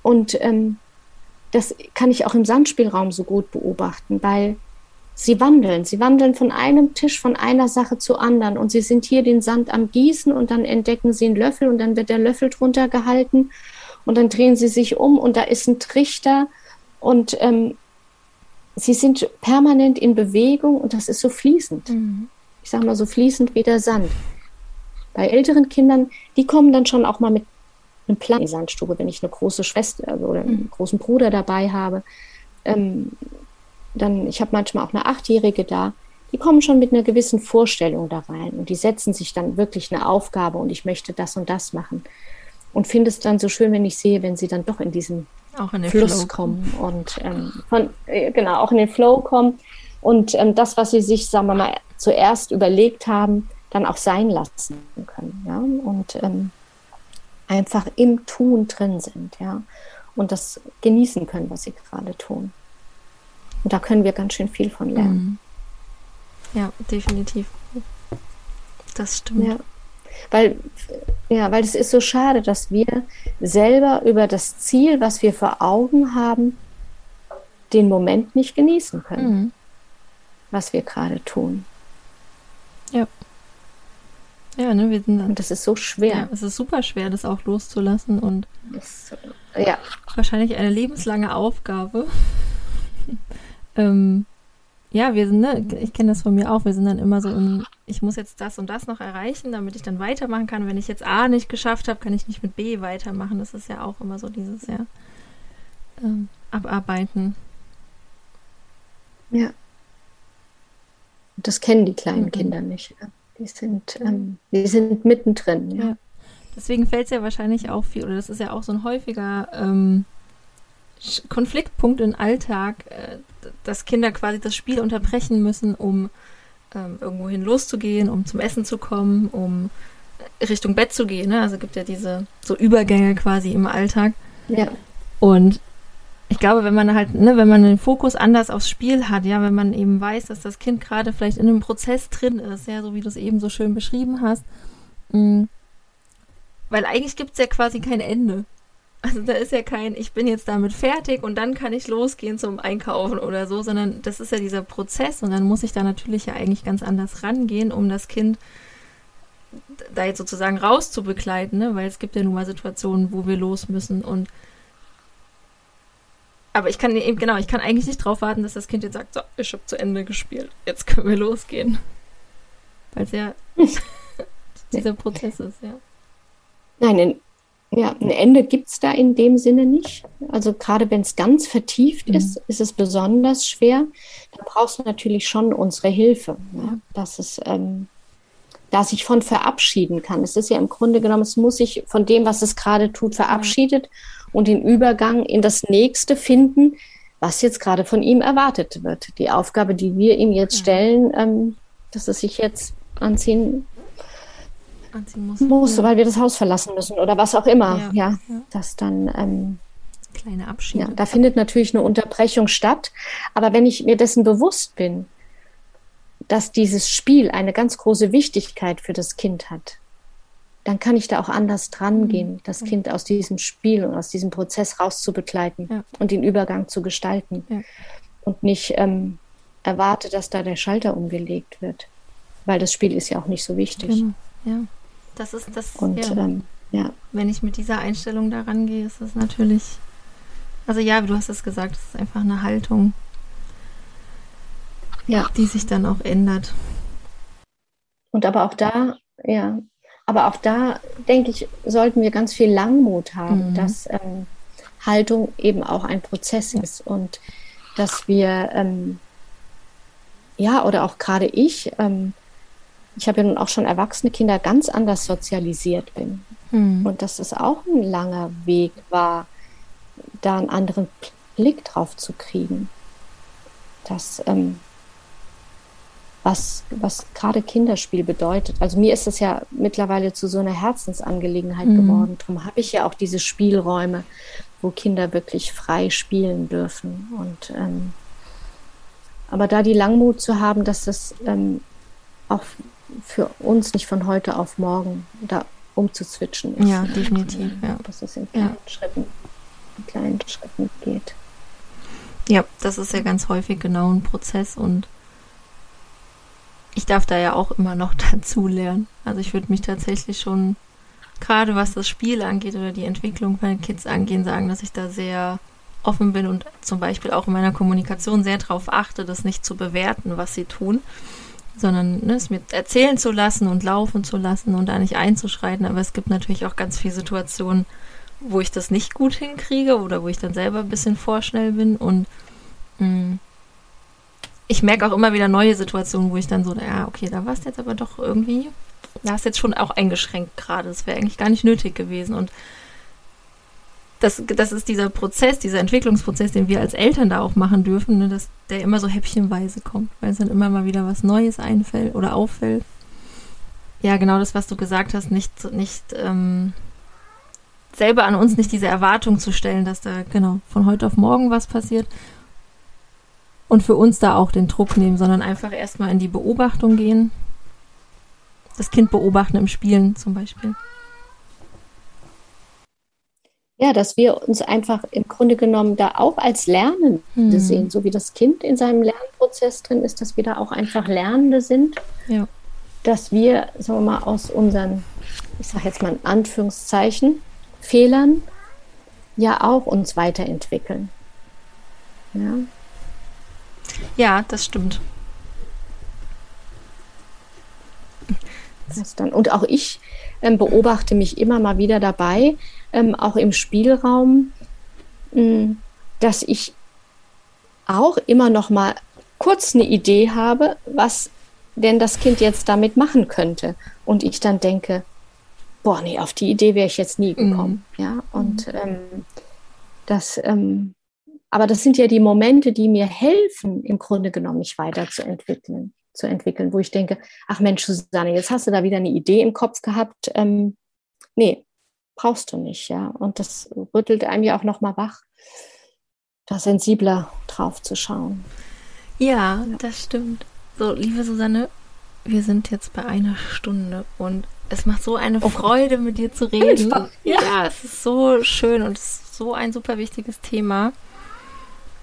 Und ähm, das kann ich auch im Sandspielraum so gut beobachten, weil sie wandeln. Sie wandeln von einem Tisch, von einer Sache zur anderen und sie sind hier den Sand am Gießen und dann entdecken sie einen Löffel und dann wird der Löffel drunter gehalten und dann drehen sie sich um und da ist ein Trichter und ähm, sie sind permanent in Bewegung und das ist so fließend. Mhm. Ich sage mal so fließend wie der Sand. Bei älteren Kindern, die kommen dann schon auch mal mit einen Plan in die Sandstube, wenn ich eine große Schwester also, oder einen mhm. großen Bruder dabei habe. Ähm, dann, ich habe manchmal auch eine Achtjährige da, die kommen schon mit einer gewissen Vorstellung da rein und die setzen sich dann wirklich eine Aufgabe und ich möchte das und das machen. Und finde es dann so schön, wenn ich sehe, wenn sie dann doch in diesen in Fluss Flow. kommen und ähm, von, äh, genau auch in den Flow kommen und ähm, das, was sie sich, sagen wir mal, zuerst überlegt haben, dann auch sein lassen können. Ja? Und ähm, einfach im Tun drin sind, ja, und das genießen können, was sie gerade tun. Und da können wir ganz schön viel von lernen. Mhm. Ja, definitiv. Das stimmt. Ja. Weil, ja, weil es ist so schade, dass wir selber über das Ziel, was wir vor Augen haben, den Moment nicht genießen können, mhm. Was wir gerade tun. Ja. Ja, ne, wir sind und das ist so schwer. Ja, es ist super schwer, das auch loszulassen und das, ja. wahrscheinlich eine lebenslange Aufgabe. [laughs] ähm, ja, wir sind, ne, ich kenne das von mir auch, wir sind dann immer so im, ich muss jetzt das und das noch erreichen, damit ich dann weitermachen kann. Wenn ich jetzt A nicht geschafft habe, kann ich nicht mit B weitermachen. Das ist ja auch immer so dieses, ja, ähm, Abarbeiten. Ja. Das kennen die kleinen mhm. Kinder nicht. Ja. Die sind, ähm, die sind mittendrin. Ja. ja. Deswegen fällt es ja wahrscheinlich auch viel, oder das ist ja auch so ein häufiger ähm, Konfliktpunkt im Alltag, äh, dass Kinder quasi das Spiel unterbrechen müssen, um ähm, irgendwohin loszugehen, um zum Essen zu kommen, um Richtung Bett zu gehen. Ne? Also gibt ja diese so Übergänge quasi im Alltag. Ja. Und ich glaube, wenn man halt, ne, wenn man den Fokus anders aufs Spiel hat, ja, wenn man eben weiß, dass das Kind gerade vielleicht in einem Prozess drin ist, ja, so wie du es eben so schön beschrieben hast, mh, mm, weil eigentlich gibt es ja quasi kein Ende. Also da ist ja kein, ich bin jetzt damit fertig und dann kann ich losgehen zum Einkaufen oder so, sondern das ist ja dieser Prozess und dann muss ich da natürlich ja eigentlich ganz anders rangehen, um das Kind da jetzt sozusagen rauszubegleiten, ne? weil es gibt ja nun mal Situationen, wo wir los müssen und aber ich kann eben, genau, ich kann eigentlich nicht drauf warten, dass das Kind jetzt sagt, so, ich habe zu Ende gespielt, jetzt können wir losgehen. Weil es ja [laughs] dieser Prozess ist, ja. Nein, ein, ja, ein Ende gibt es da in dem Sinne nicht. Also gerade wenn es ganz vertieft mhm. ist, ist es besonders schwer. Da brauchst du natürlich schon unsere Hilfe, ne? dass es ähm, da sich von verabschieden kann. Es ist ja im Grunde genommen, es muss sich von dem, was es gerade tut, verabschiedet. Ja und den Übergang in das nächste finden, was jetzt gerade von ihm erwartet wird. Die Aufgabe, die wir ihm jetzt ja. stellen, ähm, dass er sich jetzt anziehen, anziehen muss, muss ja. weil wir das Haus verlassen müssen oder was auch immer. Ja, ja. dass dann ähm, kleine Abschied. Ja, da findet natürlich eine Unterbrechung statt. Aber wenn ich mir dessen bewusst bin, dass dieses Spiel eine ganz große Wichtigkeit für das Kind hat, dann kann ich da auch anders dran mhm. gehen, das Kind aus diesem Spiel und aus diesem Prozess rauszubegleiten ja. und den Übergang zu gestalten. Ja. Und nicht ähm, erwarte, dass da der Schalter umgelegt wird. Weil das Spiel ist ja auch nicht so wichtig. Genau. Ja. Das ist das. Und ja. Ähm, ja. Wenn ich mit dieser Einstellung da rangehe, ist das natürlich. Also ja, du hast es gesagt, es ist einfach eine Haltung, ja. die sich dann auch ändert. Und aber auch da, ja, aber auch da, denke ich, sollten wir ganz viel Langmut haben, mhm. dass ähm, Haltung eben auch ein Prozess ist und dass wir, ähm, ja, oder auch gerade ich, ähm, ich habe ja nun auch schon erwachsene Kinder ganz anders sozialisiert bin. Mhm. Und dass es auch ein langer Weg war, da einen anderen Blick drauf zu kriegen. Das, ähm, was, was gerade Kinderspiel bedeutet. Also mir ist es ja mittlerweile zu so einer Herzensangelegenheit mhm. geworden. Darum habe ich ja auch diese Spielräume, wo Kinder wirklich frei spielen dürfen. Und ähm, aber da die Langmut zu haben, dass das ähm, auch für uns nicht von heute auf morgen da umzuzwitschen ist. Ja, definitiv. Ja. Dass es in kleinen ja. Schritten, in kleinen Schritten geht. Ja, das ist ja ganz häufig genau ein Prozess und ich darf da ja auch immer noch [laughs] dazu lernen. Also ich würde mich tatsächlich schon, gerade was das Spiel angeht oder die Entwicklung bei den Kids angehen, sagen, dass ich da sehr offen bin und zum Beispiel auch in meiner Kommunikation sehr darauf achte, das nicht zu bewerten, was sie tun, sondern ne, es mir erzählen zu lassen und laufen zu lassen und da nicht einzuschreiten. Aber es gibt natürlich auch ganz viele Situationen, wo ich das nicht gut hinkriege oder wo ich dann selber ein bisschen vorschnell bin und mh, mm, ich merke auch immer wieder neue Situationen, wo ich dann so, ja, okay, da war es jetzt aber doch irgendwie, da hast jetzt schon auch eingeschränkt gerade. Das wäre eigentlich gar nicht nötig gewesen. Und das, das ist dieser Prozess, dieser Entwicklungsprozess, den wir als Eltern da auch machen dürfen, ne, dass der immer so häppchenweise kommt, weil es dann immer mal wieder was Neues einfällt oder auffällt. Ja, genau das, was du gesagt hast, nicht, nicht ähm, selber an uns nicht diese Erwartung zu stellen, dass da genau von heute auf morgen was passiert und für uns da auch den Druck nehmen, sondern einfach erstmal in die Beobachtung gehen. Das Kind beobachten im Spielen zum Beispiel. Ja, dass wir uns einfach im Grunde genommen da auch als Lernende hm. sehen, so wie das Kind in seinem Lernprozess drin ist, dass wir da auch einfach Lernende sind. Ja. Dass wir, sagen wir mal, aus unseren, ich sage jetzt mal in Anführungszeichen, Fehlern ja auch uns weiterentwickeln. Ja, ja das stimmt. Das dann. Und auch ich ähm, beobachte mich immer mal wieder dabei, ähm, auch im Spielraum, mh, hm, dass ich auch immer noch mal kurz eine Idee habe, was denn das Kind jetzt damit machen könnte. Und ich dann denke, boah, nee, auf die Idee wäre ich jetzt nie gekommen. Mhm. Ja, und mhm. ähm, das, ähm, aber das sind ja die Momente, die mir helfen, im Grunde genommen mich weiterzuentwickeln, zu entwickeln, wo ich denke, ach Mensch, Susanne, jetzt hast du da wieder eine Idee im Kopf gehabt. Ähm, nee, brauchst du nicht, ja. Und das rüttelt einem ja auch nochmal wach, da sensibler drauf zu schauen. Ja, das stimmt. So, liebe Susanne, wir sind jetzt bei einer Stunde und es macht so eine oh. Freude, mit dir zu reden. Ja. ja, es ist so schön und es ist so ein super wichtiges Thema.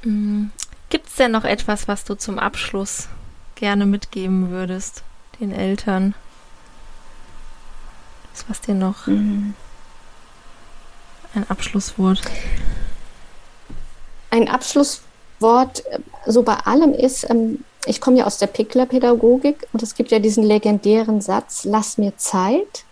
Mhm. Gibt es denn noch etwas, was du zum Abschluss gerne mitgeben würdest, den Eltern? Das was dir noch mhm. Ein Abschlusswort. Ein Abschlusswort, äh, so bei allem ist, ähm, ich komme ja aus der Pickler-Pädagogik und es gibt ja diesen legendären Satz, lass mir Zeit,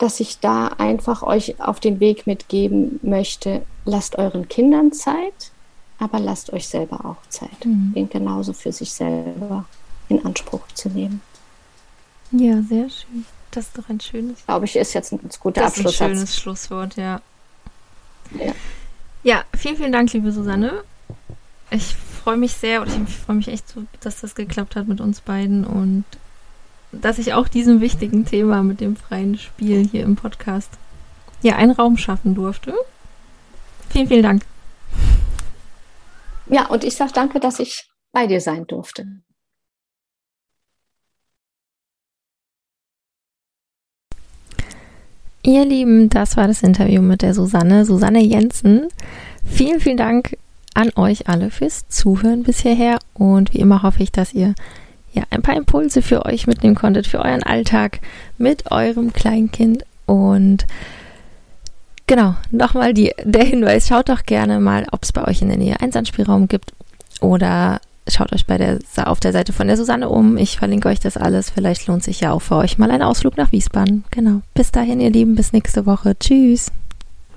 dass ich da einfach euch auf den Weg mitgeben möchte, lasst euren Kindern Zeit, aber lasst euch selber auch Zeit, mhm. den genauso für sich selber in Anspruch zu nehmen. Ja, sehr schön. Das ist doch ein schönes. Glaube ich, ist jetzt ein ganz guter das Abschlusssatz. Ist ein schönes Schlusswort, ja. ja. Ja, vielen, vielen Dank, liebe Susanne. Ich freue mich sehr und ich freue mich echt, so, dass das geklappt hat mit uns beiden und dass ich auch diesem wichtigen Thema mit dem freien Spiel hier im Podcast ja einen Raum schaffen durfte. Vielen, vielen Dank. Ja, und ich sage danke, dass ich bei dir sein durfte. Ihr Lieben, das war das Interview mit der Susanne, Susanne Jensen. Vielen, vielen Dank an euch alle fürs Zuhören bis hierher und wie immer hoffe ich, dass ihr ja ein paar Impulse für euch mitnehmen konntet, für euren Alltag mit eurem Kleinkind und genau, nochmal der Hinweis, schaut doch gerne mal, ob es bei euch in der Nähe einen Sandspielraum gibt oder schaut euch bei der, auf der Seite von der Susanne um. Ich verlinke euch das alles. Vielleicht lohnt sich ja auch für euch mal ein Ausflug nach Wiesbaden. Genau. Bis dahin, ihr Lieben, bis nächste Woche. Tschüss.